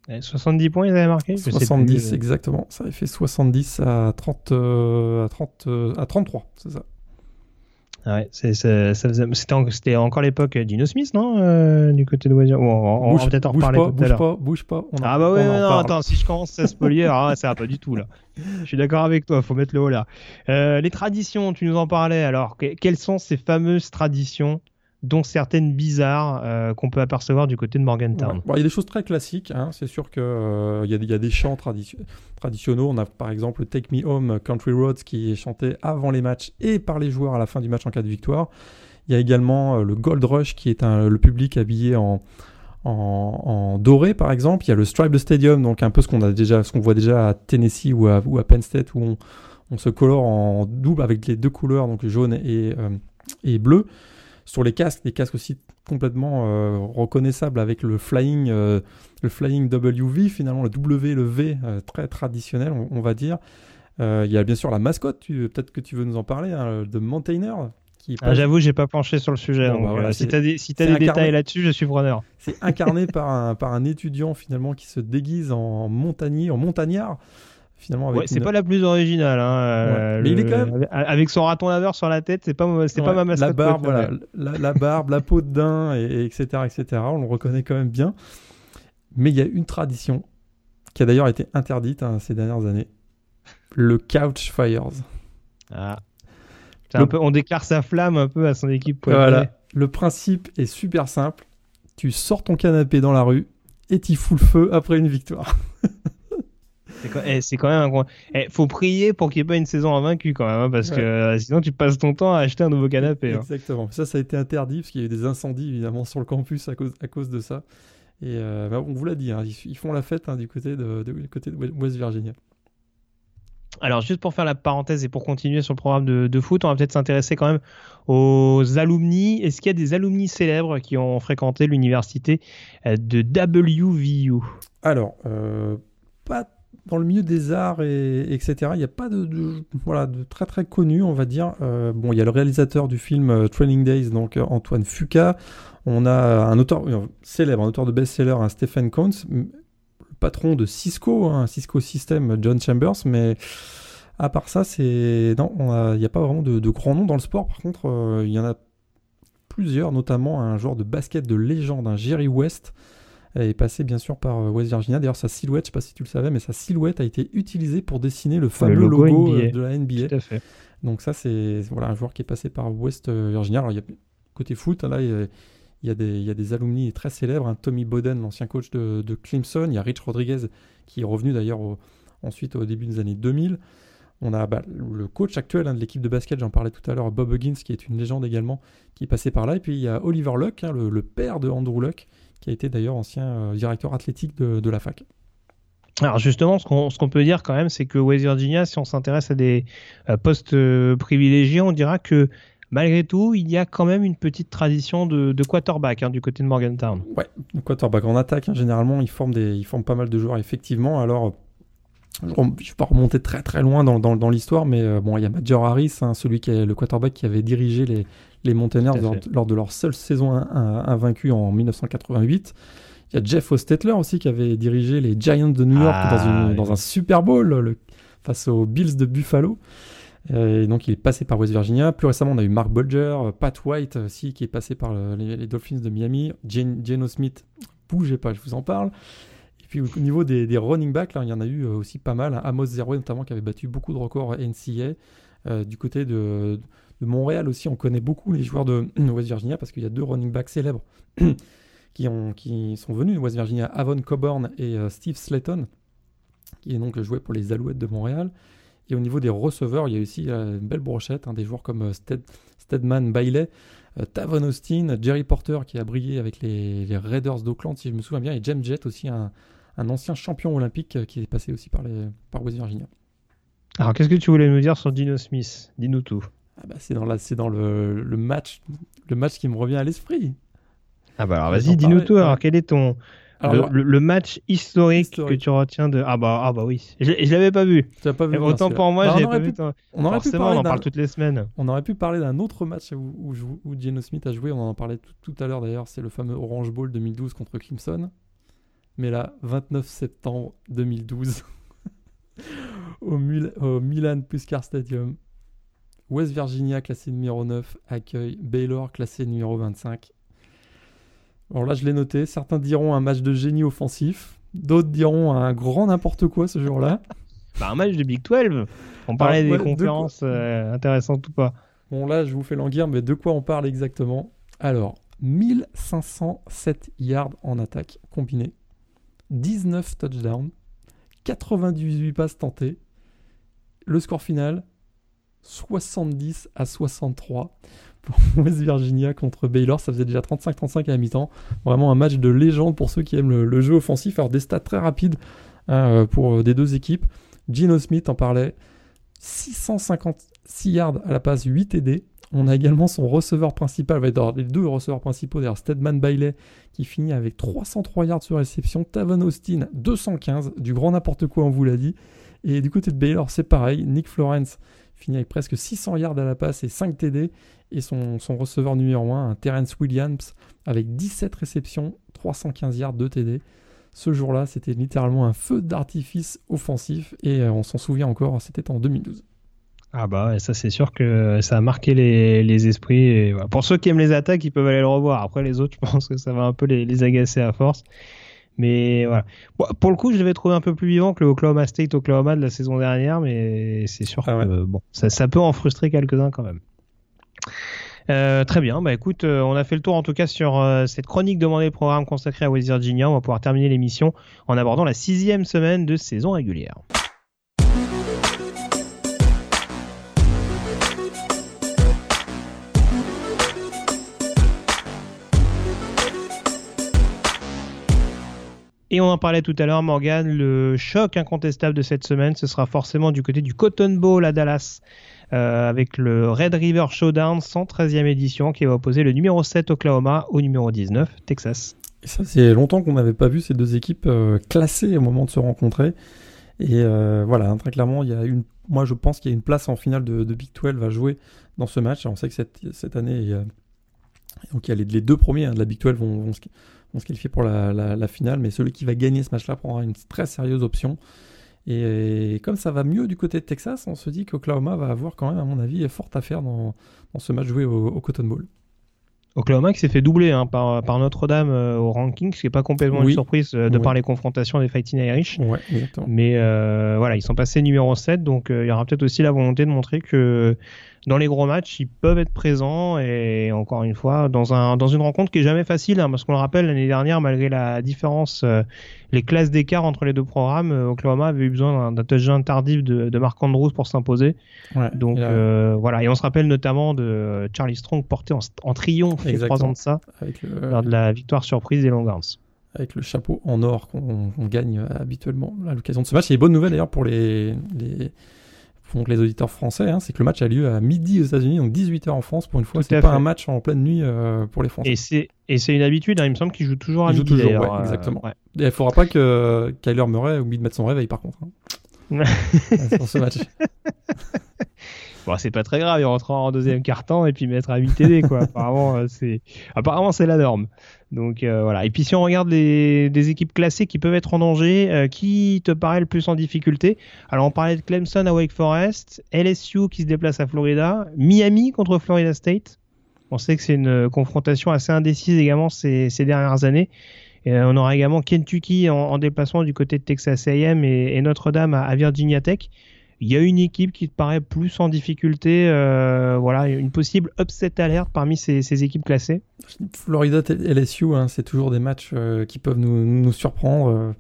70 points, ils avaient marqué 70, exactement. Ça avait fait 70 à, 30, euh, à, 30, euh, à 33, c'est ça. Ah ouais, c'était encore l'époque d'Ino Smith, non euh, Du côté de Wazir. on, va peut-être en reparler tout bouge à Pas, bouge pas, Ah bah ouais, non, attends, si je commence à spolier, alors ça va pas du tout là. Je suis d'accord avec toi, faut mettre le haut là. les traditions, tu nous en parlais, alors quelles sont ces fameuses traditions dont certaines bizarres euh, qu'on peut apercevoir du côté de Morgantown. il y a des choses très classiques, hein. c'est sûr qu'il euh, y, a des chants traditionnels. On a par exemple Take Me Home Country Roads qui est chanté avant les matchs et par les joueurs à la fin du match en cas de victoire. Il y a également euh, le Gold Rush qui est le public habillé en, doré par exemple. Il y a le Stripe Stadium, donc un peu ce qu'on qu'on voit déjà à Tennessee ou à, Penn State où on, se colore en double avec les deux couleurs, donc jaune et, et bleu. Sur les casques, des casques aussi complètement euh, reconnaissables avec le flying, euh, le flying WV, finalement le W, le V, euh, très traditionnel, on, va dire. Il y a bien sûr la mascotte, peut-être que tu veux nous en parler, hein, de Montainer. Ah, J'avoue, j'ai pas penché sur le sujet. Bah si tu as des, si des détails là-dessus, je suis preneur. C'est incarné par, un, par un étudiant finalement qui se déguise en montagnier, en montagnard c'est pas la plus originale. Hein, euh, mais il est quand même avec son raton laveur sur la tête, c'est pas c'est pas ma mascotte. La barbe, voilà, la, barbe, la peau de daim, et, etc., etc. On le reconnaît quand même bien. Mais il y a une tradition qui a d'ailleurs été interdite hein, ces dernières années le couch fires. Ah. Un peu, on déclare sa flamme un peu à son équipe. Voilà. Le principe est super simple. Tu sors ton canapé dans la rue et tu fous le feu après une victoire. C'est quand, même un eh, faut prier pour qu'il n'y ait pas une saison invaincue quand même, hein, parce que euh, sinon tu passes ton temps à acheter un nouveau canapé. Hein. Exactement. Ça, ça a été interdit parce qu'il y a eu des incendies évidemment sur le campus à cause, à cause de ça. Et euh, bah, on vous l'a dit, hein, ils, font la fête du côté de, côté de West Virginia. Alors, juste pour faire la parenthèse et pour continuer sur le programme de, foot, on va peut-être s'intéresser quand même aux alumni. Est-ce qu'il y a des alumni célèbres qui ont fréquenté l'université euh, de WVU Alors, euh, pas dans le milieu des arts et etc. Il n'y a pas de, voilà de très très connu, on va dire. Euh, bon, il y a le réalisateur du film Training Days, donc Antoine Fuca. On a un auteur célèbre, un auteur de best-seller, un Stephen Cohns, patron de Cisco, hein, Cisco System, John Chambers, mais à part ça, c'est non, il n'y a, pas vraiment de, de grands noms dans le sport. Par contre, euh, il y en a plusieurs, notamment un joueur de basket de légende, un Jerry West, est passé bien sûr par euh, West Virginia. D'ailleurs, sa silhouette, je ne sais pas si tu le savais, mais sa silhouette a été utilisée pour dessiner le fameux logo, euh, de la NBA. Tout à fait. Donc ça, c'est voilà un joueur qui est passé par West Virginia. Alors, il y a, côté foot, là, il y a, il y, a des, il y a des alumni très célèbres, hein. Tommy Bowden, l'ancien coach de, de, Clemson, il y a Rich Rodriguez qui est revenu d'ailleurs ensuite au début des années 2000. On a bah, le coach actuel hein, de l'équipe de basket, j'en parlais tout à l'heure, Bob Huggins, qui est une légende également, qui est passé par là. Et puis il y a Oliver Luck, hein, le, père de Andrew Luck, qui a été d'ailleurs ancien euh, directeur athlétique de, la fac. Alors justement, ce qu'on peut dire quand même, c'est que West Virginia, si on s'intéresse à des euh, postes euh, privilégiés, on dira que malgré tout, il y a quand même une petite tradition de, quarterback hein, du côté de Morgantown. Ouais, quarterback en attaque, hein, généralement, il forme, des, il forme pas mal de joueurs, effectivement. Alors, je ne vais pas remonter très très loin dans, dans, l'histoire, mais euh, bon, il y a Major Harris, hein, celui qui est le quarterback qui avait dirigé les, les Mountaineers lors, de leur seule saison invaincue en 1988. Il y a Jeff Ostetler aussi qui avait dirigé les Giants de New York dans, ah, dans, un Super Bowl face aux Bills de Buffalo. Euh, et donc il est passé par West Virginia. Plus récemment, on a eu Mark Bulger, euh, Pat White aussi, qui est passé par les, Dolphins de Miami. Geno Smith, bougez pas, je vous en parle. Puis au niveau des, running backs, il y en a eu euh, aussi pas mal. Amos Zero notamment, qui avait battu beaucoup de records NCA. du côté de, Montréal aussi, on connaît beaucoup les joueurs de West Virginia parce qu'il y a deux running backs célèbres qui, ont, qui sont venus de West Virginia, Avon Coburn et Steve Slayton, qui est donc joué pour les Alouettes de Montréal. Et au niveau des receveurs, il y a aussi euh, une belle brochette, hein, des joueurs comme euh, Stedman Bailey, euh, Tavon Austin, Jerry Porter qui a brillé avec les, Raiders d'Oakland, si je me souviens bien, et James Jett aussi, un, ancien champion olympique qui est passé aussi par, les, par West Virginia. Alors, qu'est-ce que tu voulais nous dire sur Dino Smith? Dis-nous tout. Ah bah, c'est dans, la, dans le, le, match, le match qui me revient à l'esprit. Ah bah alors vas-y, dis-nous tout. Alors, quel est ton, le, match historique, que tu retiens de. Ah bah, ah bah oui. Je, je l'avais pas vu. Tu pas vu. autant pour moi, bah, je pas vu. On aurait pu parler on en parle toutes les semaines. On aurait pu parler d'un autre match où, où, où, Geno Smith a joué. On en parlait tout, à l'heure d'ailleurs. C'est le fameux Orange Bowl 2012 contre Clemson. Mais là, 29 septembre 2012, au, au Milan Puskar Stadium, West Virginia classé numéro 9 accueille Baylor classé numéro 25 alors là, je l'ai noté. Certains diront un match de génie offensif. D'autres diront un grand n'importe quoi ce jour-là. Bah, un match de Big 12. On parlait des conférences euh, intéressantes ou pas. Bon, là, je vous fais languir, mais de quoi on parle exactement? Alors, 1507 yards en attaque combinée, 19 touchdowns, 98 passes tentées. Le score final, 70 à 63 pour West Virginia contre Baylor. Ça faisait déjà 35-35 à la mi-temps. Vraiment un match de légende pour ceux qui aiment le, jeu offensif. Alors des stats très rapides hein, euh, pour euh, des deux équipes. Gino Smith en parlait. 656 yards à la passe, 8 TD. On a également son receveur principal, les deux receveurs principaux, d'ailleurs Stedman Bailey qui finit avec 303 yards sur réception, Tavon Austin 215, du grand n'importe quoi on vous l'a dit. Et du côté de Baylor c'est pareil, Nick Florence finit avec presque 600 yards à la passe et 5 TD. Et son, receveur numéro 1, un Terence Williams, avec 17 réceptions, 315 yards de TD. Ce jour-là, c'était littéralement un feu d'artifice offensif. Et euh, on s'en souvient encore, c'était en 2012. Ah bah ça c'est sûr que ça a marqué les, esprits. Pour ceux qui aiment les attaques, ils peuvent aller le revoir. Après les autres, je pense que ça va un peu les agacer à force. Mais voilà. pour le coup, je l'avais trouvé un peu plus vivant que le Oklahoma State Oklahoma de la saison dernière, mais c'est sûr ah que bon, ça, peut en frustrer quelques-uns quand même. Euh, très bien, bah écoute, euh, on a fait le tour en tout cas sur euh, cette chronique demandée programme consacré à West Virginia. On va pouvoir terminer l'émission en abordant la sixième semaine de saison régulière. Et on en parlait tout à l'heure, Morgan, le choc incontestable de cette semaine, ce sera forcément du côté du Cotton Bowl à Dallas, euh, avec le Red River Showdown 113e édition qui va opposer le numéro 7 Oklahoma au numéro 19 Texas. Et ça, c'est longtemps qu'on n'avait pas vu ces deux équipes euh, classées au moment de se rencontrer. Et euh, voilà, hein, très clairement, il y a une, moi je pense qu'il y a une place en finale de, Big 12 à jouer dans ce match. on sait que cette, cette année, donc il y a les, deux premiers hein, de la Big 12 vont, vont, se, qualifier pour la, la, finale, mais celui qui va gagner ce match-là prendra une très sérieuse option. Et, comme ça va mieux du côté de Texas, on se dit qu'Oklahoma va avoir quand même, à mon avis, forte affaire dans, dans ce match joué au, Cotton Bowl. Oklahoma qui s'est fait doubler hein, par, par Notre-Dame euh, au ranking, ce qui n'est pas complètement une surprise euh, de par les confrontations des Fighting Irish. Ouais, Mais euh, voilà, ils sont passés numéro 7, donc il y aura peut-être aussi la volonté de montrer que dans les gros matchs, ils peuvent être présents et encore une fois, dans, un, dans une rencontre qui est jamais facile, hein, parce qu'on le rappelle, l'année dernière, malgré la différence, euh, les classes d'écart entre les deux programmes, euh, Oklahoma avait eu besoin d'un touchdown tardif de, de Mark Andrews pour s'imposer. Donc euh, voilà, et on se rappelle notamment de Charlie Strong porté en, triomphe il y a trois ans de ça, lors de la victoire surprise des Longhorns avec le chapeau en or qu'on gagne habituellement à l'occasion de ce match. Une bonne nouvelle d'ailleurs pour les, les, donc les auditeurs français, hein, c'est que le match a lieu à midi aux États-Unis, donc 18h en France pour une fois. C'est pas un match en pleine nuit euh, pour les Français. Et c'est et une habitude. Hein, il me semble qu'il joue toujours à il midi. Joue toujours, ouais, euh, exactement. il ne faudra pas que Kyler Murray oublie de mettre son réveil par contre. Hein. sur ce match. Bon, c'est pas très grave, il rentrera en deuxième quart-temps et puis mettre à 8 TD, quoi. Apparemment, euh, c'est, apparemment, c'est la norme. Donc, euh, voilà. Et puis, si on regarde les, des équipes classées qui peuvent être en danger, euh, qui te paraît le plus en difficulté? Alors, on parlait de Clemson à Wake Forest, LSU qui se déplace à Florida, Miami contre Florida State. On sait que c'est une confrontation assez indécise également ces, ces dernières années. On aura également Kentucky en, déplacement du côté de Texas A&M et, Notre-Dame à Virginia Tech il y a une équipe qui te paraît plus en difficulté, euh, voilà, une possible upset alerte parmi ces, équipes classées. Florida LSU, hein, c'est toujours des matchs euh, qui peuvent nous, surprendre.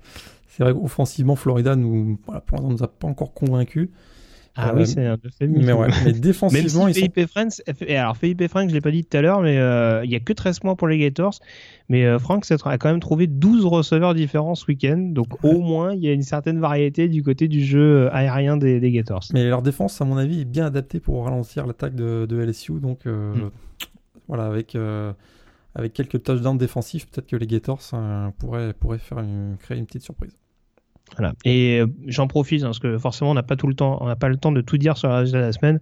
C'est vrai qu'offensivement, Florida nous, pour l'instant, nous a pas encore convaincus. Ah oui, c'est un Mais, ouais, mais défensivement, Même si Felipe Franks, alors Felipe Franks, je l'ai pas dit tout à l'heure, mais euh, il y a que 13 points pour les Gators. Mais euh, Franks a quand même trouvé 12 receveurs différents ce week-end. Donc au moins, il y a une certaine variété du côté du jeu euh, aérien des, des, Gators. Mais leur défense, à mon avis, est bien adaptée pour ralentir l'attaque de, de, LSU. Donc mm. voilà, avec, avec quelques touchdowns défensifs, peut-être que les Gators pourraient, pourraient faire une, créer une petite surprise. Voilà. Et euh, j'en profite hein, parce que forcément on n'a pas tout le temps, on n'a pas le temps de tout dire sur la résultat de la semaine.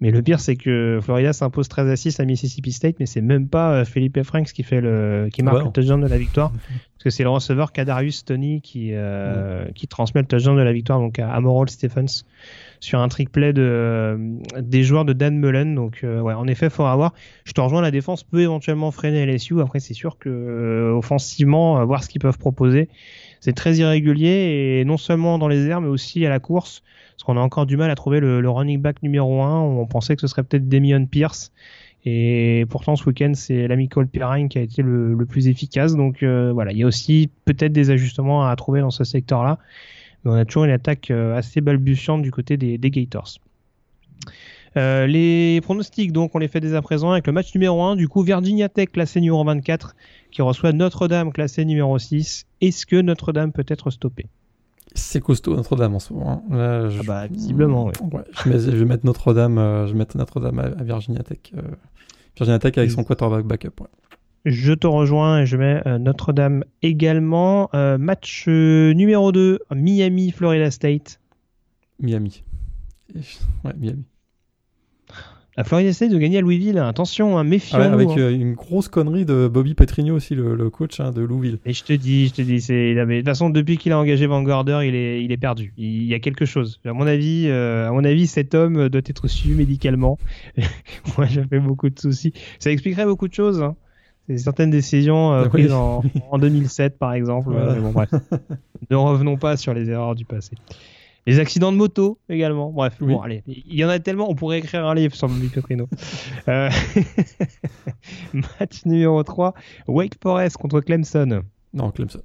Mais le pire c'est que Florida s'impose 13 à 6 à Mississippi State, mais c'est même pas euh, Felipe Franks qui fait le, qui marque le touchdown de la victoire, parce que c'est le receveur Kadarius Tony qui euh, qui transmet le touchdown de la victoire donc à Amoral Stephens sur un trick play de des joueurs de Dan Mullen. Donc ouais, en effet, faut avoir. Je te rejoins, la défense peut éventuellement freiner LSU. Après, c'est sûr que offensivement, voir ce qu'ils peuvent proposer c'est très irrégulier et non seulement dans les airs mais aussi à la course parce qu'on a encore du mal à trouver le, running back numéro 1 on pensait que ce serait peut-être Demion Pierce et pourtant ce week-end c'est l'ami Cole qui a été le, plus efficace donc euh, voilà il y a aussi peut-être des ajustements à trouver dans ce secteur là mais on a toujours une attaque euh, assez balbutiante du côté des, des Gators euh, les pronostics, donc, on les fait dès à présent avec le match numéro 1. Du coup, Virginia Tech classé numéro 24 qui reçoit Notre-Dame classé numéro 6. Est-ce que Notre-Dame peut être stoppé C'est costaud Notre-Dame en ce moment. Hein. Là, je... Ah bah, visiblement, oui. je, vais mettre Notre-Dame euh, je Notre-Dame à, Virginia Tech. Euh, Virginia Tech avec son quarterback backup. Je te rejoins et je mets Notre-Dame également. match numéro 2, Miami, Florida State. Miami. Ouais, Miami. La Florida State de gagner à Louisville, attention, hein, méfiant. Ah avec hein. euh, une grosse connerie de Bobby Petrino aussi, le, coach hein, de Louisville. Et je te dis, je te dis, c'est de toute façon depuis qu'il a engagé Vanguarder, il est, il est perdu. Il, y a quelque chose. À mon avis, euh, à mon avis, cet homme doit être suivi médicalement. Moi, j'avais beaucoup de soucis. Ça expliquerait beaucoup de choses. Certaines décisions euh, prises en, en, 2007, par exemple. bon, bref. ne revenons pas sur les erreurs du passé. Les accidents de moto également. Bref, bon, allez. Il y en a tellement, on pourrait écrire un livre sur le Petrino. euh... Match numéro 3. Wake Forest contre Clemson. Non, Clemson.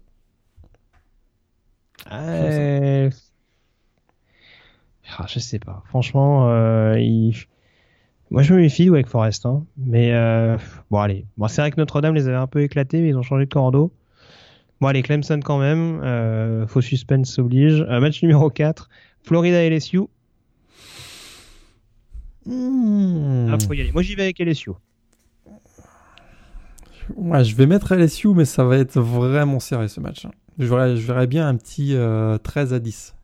Euh... Ah, je sais pas. Franchement, euh, il... moi je me méfie de Wake Forest. Hein. Mais euh... bon, allez. Bon, c'est vrai que Notre-Dame les avait un peu éclatés, mais ils ont changé de cordeau. Bon, allez, Clemson quand même. Euh, faux suspense oblige. Euh, match numéro 4. Florida LSU. Hmm. Ah, faut y aller. Moi, j'y vais avec LSU. Ouais, je vais mettre LSU, mais ça va être vraiment serré ce match. hein. Je verrais, je verrais bien un petit euh, 13 à 10.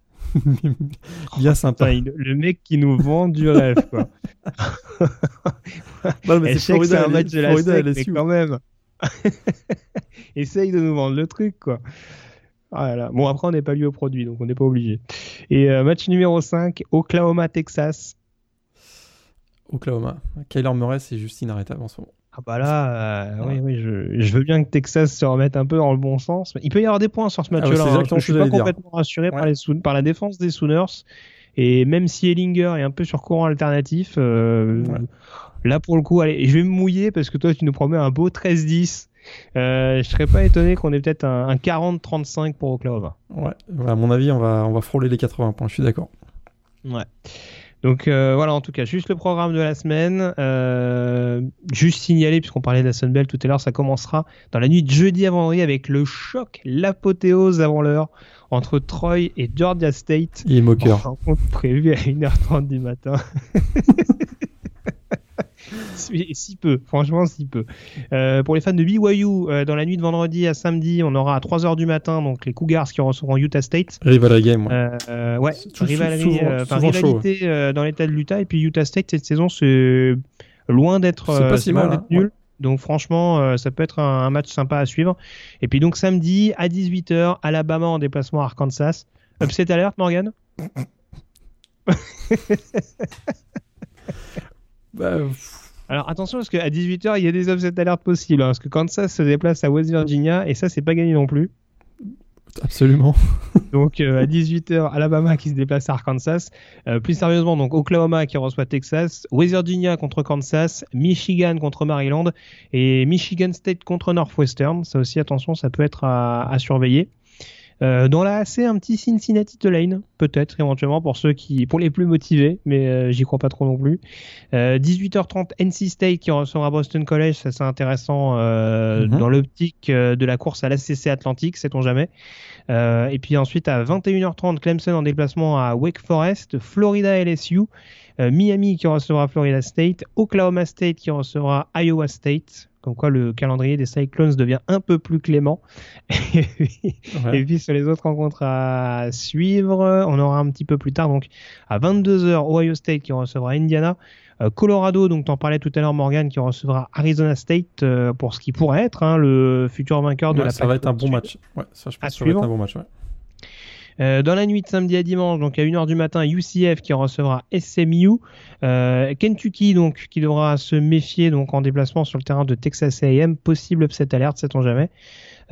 Bien sympa. Putain, il- le mec qui nous vend du rêve, quoi. Non, mais c'est un match de la Florida, sec, mais quand même. Essaye de nous vendre le truc, quoi. Ah là là. Bon, après, on n'est pas lié au produit, donc on n'est pas obligé. Et euh, match numéro 5, Oklahoma, Texas. Oklahoma. Kyler Murray, c'est juste inarrêtable en ce moment. Ah bah là, euh, oui, oui, je, je veux bien que Texas se remette un peu dans le bon sens. Il peut y avoir des points sur ce Ah ouais, match-là. hein, je suis pas complètement rassuré par, les par la défense des Sooners. Et même si Ellinger est un peu sur courant alternatif, euh, là pour le coup, allez, je vais me mouiller parce que toi tu nous promets un beau 13-10. Euh, je serais pas étonné qu'on ait peut-être un, un 40-35 pour Oklahoma. Ouais, ouais, à mon avis, on va, on va frôler les 80 points, je suis d'accord. Ouais. Donc euh, voilà, en tout cas, juste le programme de la semaine. Euh, juste signaler, puisqu'on parlait de la Sunbelt tout à l'heure, ça commencera dans la nuit de jeudi à vendredi avec le choc, l'apothéose avant l'heure entre Troy et Georgia State. Il est moqueur. Rencontre prévue à 1h30 du matin. si si peu, franchement si peu. Euh, pour les fans de BYU, euh, dans la nuit de vendredi à samedi, on aura à 3h du matin donc les Cougars qui recevront Utah State. Rival game, ouais. Tout- souvent- chaud, rivalité euh, dans l'état de l'Utah et puis Utah State cette saison c'est loin d'être si mal, hein, nul. ouais. Donc franchement, euh, ça peut être un, un match sympa à suivre. Et puis donc samedi à 18h, Alabama en déplacement à Arkansas. Upset alerte, Morgan? Bah, Alors attention parce qu'à 18h, il y a des upset alertes possibles. hein, parce que Kansas se déplace à West Virginia et ça, c'est pas gagné non plus. absolument. Donc euh, à 18h, Alabama qui se déplace à Arkansas. Euh, plus sérieusement, donc Oklahoma qui reçoit Texas, West Virginia contre Kansas, Michigan contre Maryland et Michigan State contre Northwestern. Ça aussi, attention, ça peut être à, à surveiller. Euh, dans la AC, un petit Cincinnati Tulane, peut-être éventuellement pour ceux qui, pour les plus motivés, mais euh, j'y crois pas trop non plus. Euh, 18h30, NC State qui recevra Boston College, ça c'est intéressant euh, Mhm. dans l'optique euh, de la course à l'ACC Atlantique, sait-on jamais. Euh, et puis ensuite à 21h30, Clemson en déplacement à Wake Forest, Florida LSU, euh, Miami qui recevra Florida State, Oklahoma State qui recevra Iowa State. Comme quoi le calendrier des Cyclones devient un peu plus clément. Et puis, Ouais. et puis sur les autres rencontres à suivre, on aura un petit peu plus tard, donc à 22h, Ohio State qui recevra Indiana. Euh, Colorado, donc t'en parlais tout à l'heure Morgan, qui recevra Arizona State euh, pour ce qui pourrait être hein, le futur vainqueur de Ouais, la ça va être un bon Pac-12 match. Ouais, ça, je pense que ça va être un bon match. Ouais. Euh, dans la nuit de samedi à dimanche, donc à 1h du matin, UCF qui recevra SMU. Euh, Kentucky, donc, qui devra se méfier donc en déplacement sur le terrain de Texas A&M. Possible upset alerte, sait-on jamais.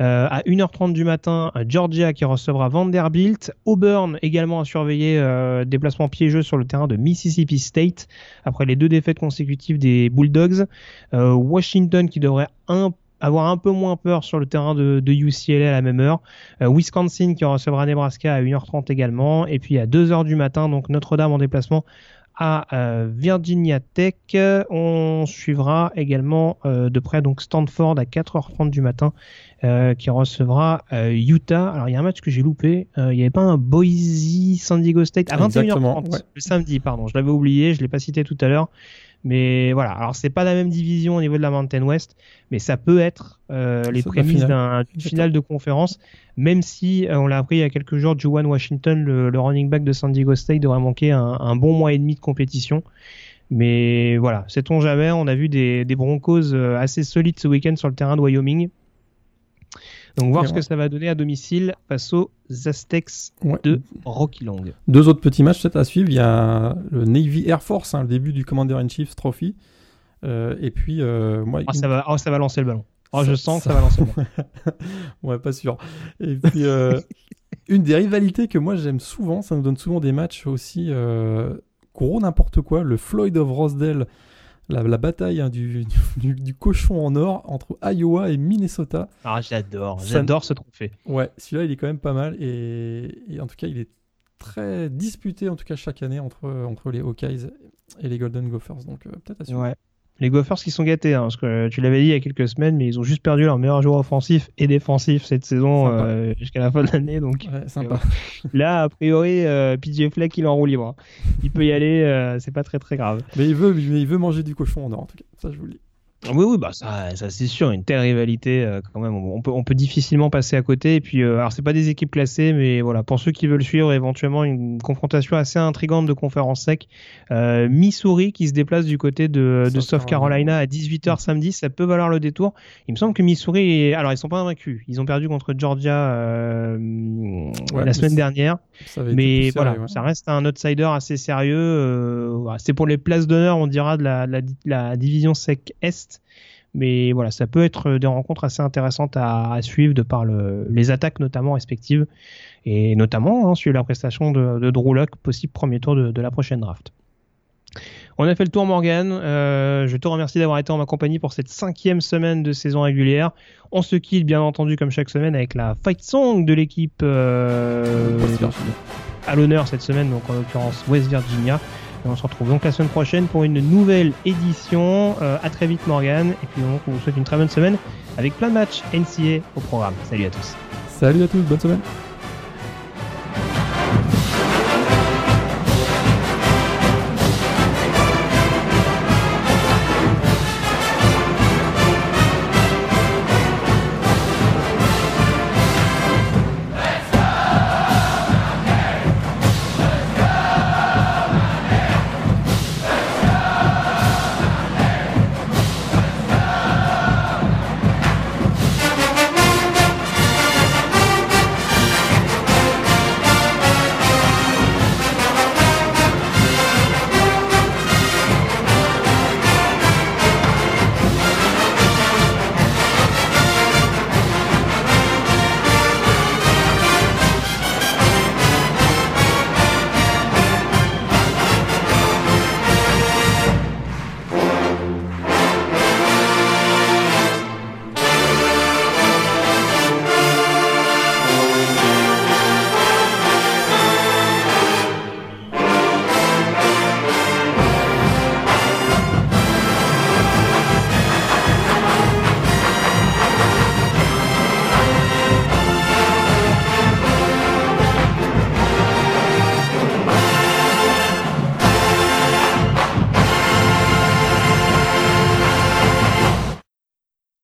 Euh, à 1h30 du matin, Georgia qui recevra Vanderbilt. Auburn également à surveiller, déplacement piégeux sur le terrain de Mississippi State après les deux défaites consécutives des Bulldogs. Washington qui devrait un avoir un peu moins peur sur le terrain de, de UCLA à la même heure. Euh, Wisconsin qui recevra Nebraska à 1h30 également. Et puis à 2h du matin, donc Notre-Dame en déplacement à euh, Virginia Tech. On suivra également euh, de près donc Stanford à 4h30 du matin euh, qui recevra euh, Utah. Alors il y a un match que j'ai loupé. Euh, il n'y avait pas un Boise San Diego State à 21h30 Exactement, ouais. le samedi, pardon. Je l'avais oublié, je l'ai pas cité tout à l'heure. Mais voilà, alors c'est pas la même division au niveau de la Mountain West, mais ça peut être euh, les prémices d'un- d'une finale de conférence, même si euh, on l'a appris il y a quelques jours, Juwan Washington, le, le running back de San Diego State, devrait manquer un, un bon mois et demi de compétition. Mais voilà, sait-on jamais, on a vu des, des Broncos euh, assez solides ce week-end sur le terrain de Wyoming. Donc voir ce que ça va donner à domicile face aux Aztecs Ouais. de Rocky Long. Deux autres petits matchs peut-être à suivre. Il y a le Navy Air Force, hein, le début du Commander in Chief Trophy. Euh, et puis, euh, moi, Ah, une- ça, va, ah, ça va lancer le ballon. Oh, Ça- je sens que ça- va lancer le ballon. ouais, pas sûr. Et puis, euh, une des rivalités que moi j'aime souvent, ça nous donne souvent des matchs aussi gros n'importe quoi. Le Floyd of Rosedale, la, la bataille hein, du, du, du cochon en or entre Iowa et Minnesota. Ah, j'adore, j'adore ce trophée. Ouais, celui-là il est quand même pas mal et, et en tout cas il est très disputé en tout cas chaque année entre, entre les Hawkeyes et les Golden Gophers. Donc euh, peut-être à suivre. Ouais. Les Gophers qui sont gâtés, hein, parce que tu l'avais dit il y a quelques semaines, mais ils ont juste perdu leur meilleur joueur offensif et défensif cette saison euh, jusqu'à la fin de l'année. Donc sympa. là, a priori, euh, PJ Fleck il est en roue libre. Il peut y aller, euh, c'est pas très très grave. Mais il veut, mais il veut manger du cochon en or en tout cas. Ça je vous le dis. Oui, oui, bah ça, ça c'est sûr, une telle rivalité euh, quand même, on peut, on peut difficilement passer à côté. Et puis, euh, alors c'est pas des équipes classées, mais voilà, pour ceux qui veulent suivre éventuellement une confrontation assez intrigante de conférence sec, euh, Missouri qui se déplace du côté de, de South Carolina à 18h samedi, ça peut valoir le détour. Il me semble que Missouri, alors ils sont pas invaincus, ils ont perdu contre Georgia euh, la semaine dernière, mais voilà, ça reste un outsider assez sérieux. C'est pour les places d'honneur, on dira, de la, la, la division sec Est. Mais voilà, ça peut être des rencontres assez intéressantes à, suivre de par le, les attaques notamment respectives et notamment hein, suivre la prestation de, de Drew Luck, possible premier tour de, de, la prochaine draft. On a fait le tour Morgan. Euh, je te remercie d'avoir été en ma compagnie pour cette cinquième semaine de saison régulière. On se quitte bien entendu comme chaque semaine avec la fight song de l'équipe euh, à l'honneur cette semaine, donc en l'occurrence West Virginia on se retrouve donc la semaine prochaine pour une nouvelle édition. Euh, à très vite Morgan. Et puis on vous souhaite une très bonne semaine avec plein de matchs NCA au programme. Salut à tous. Salut à tous, bonne semaine.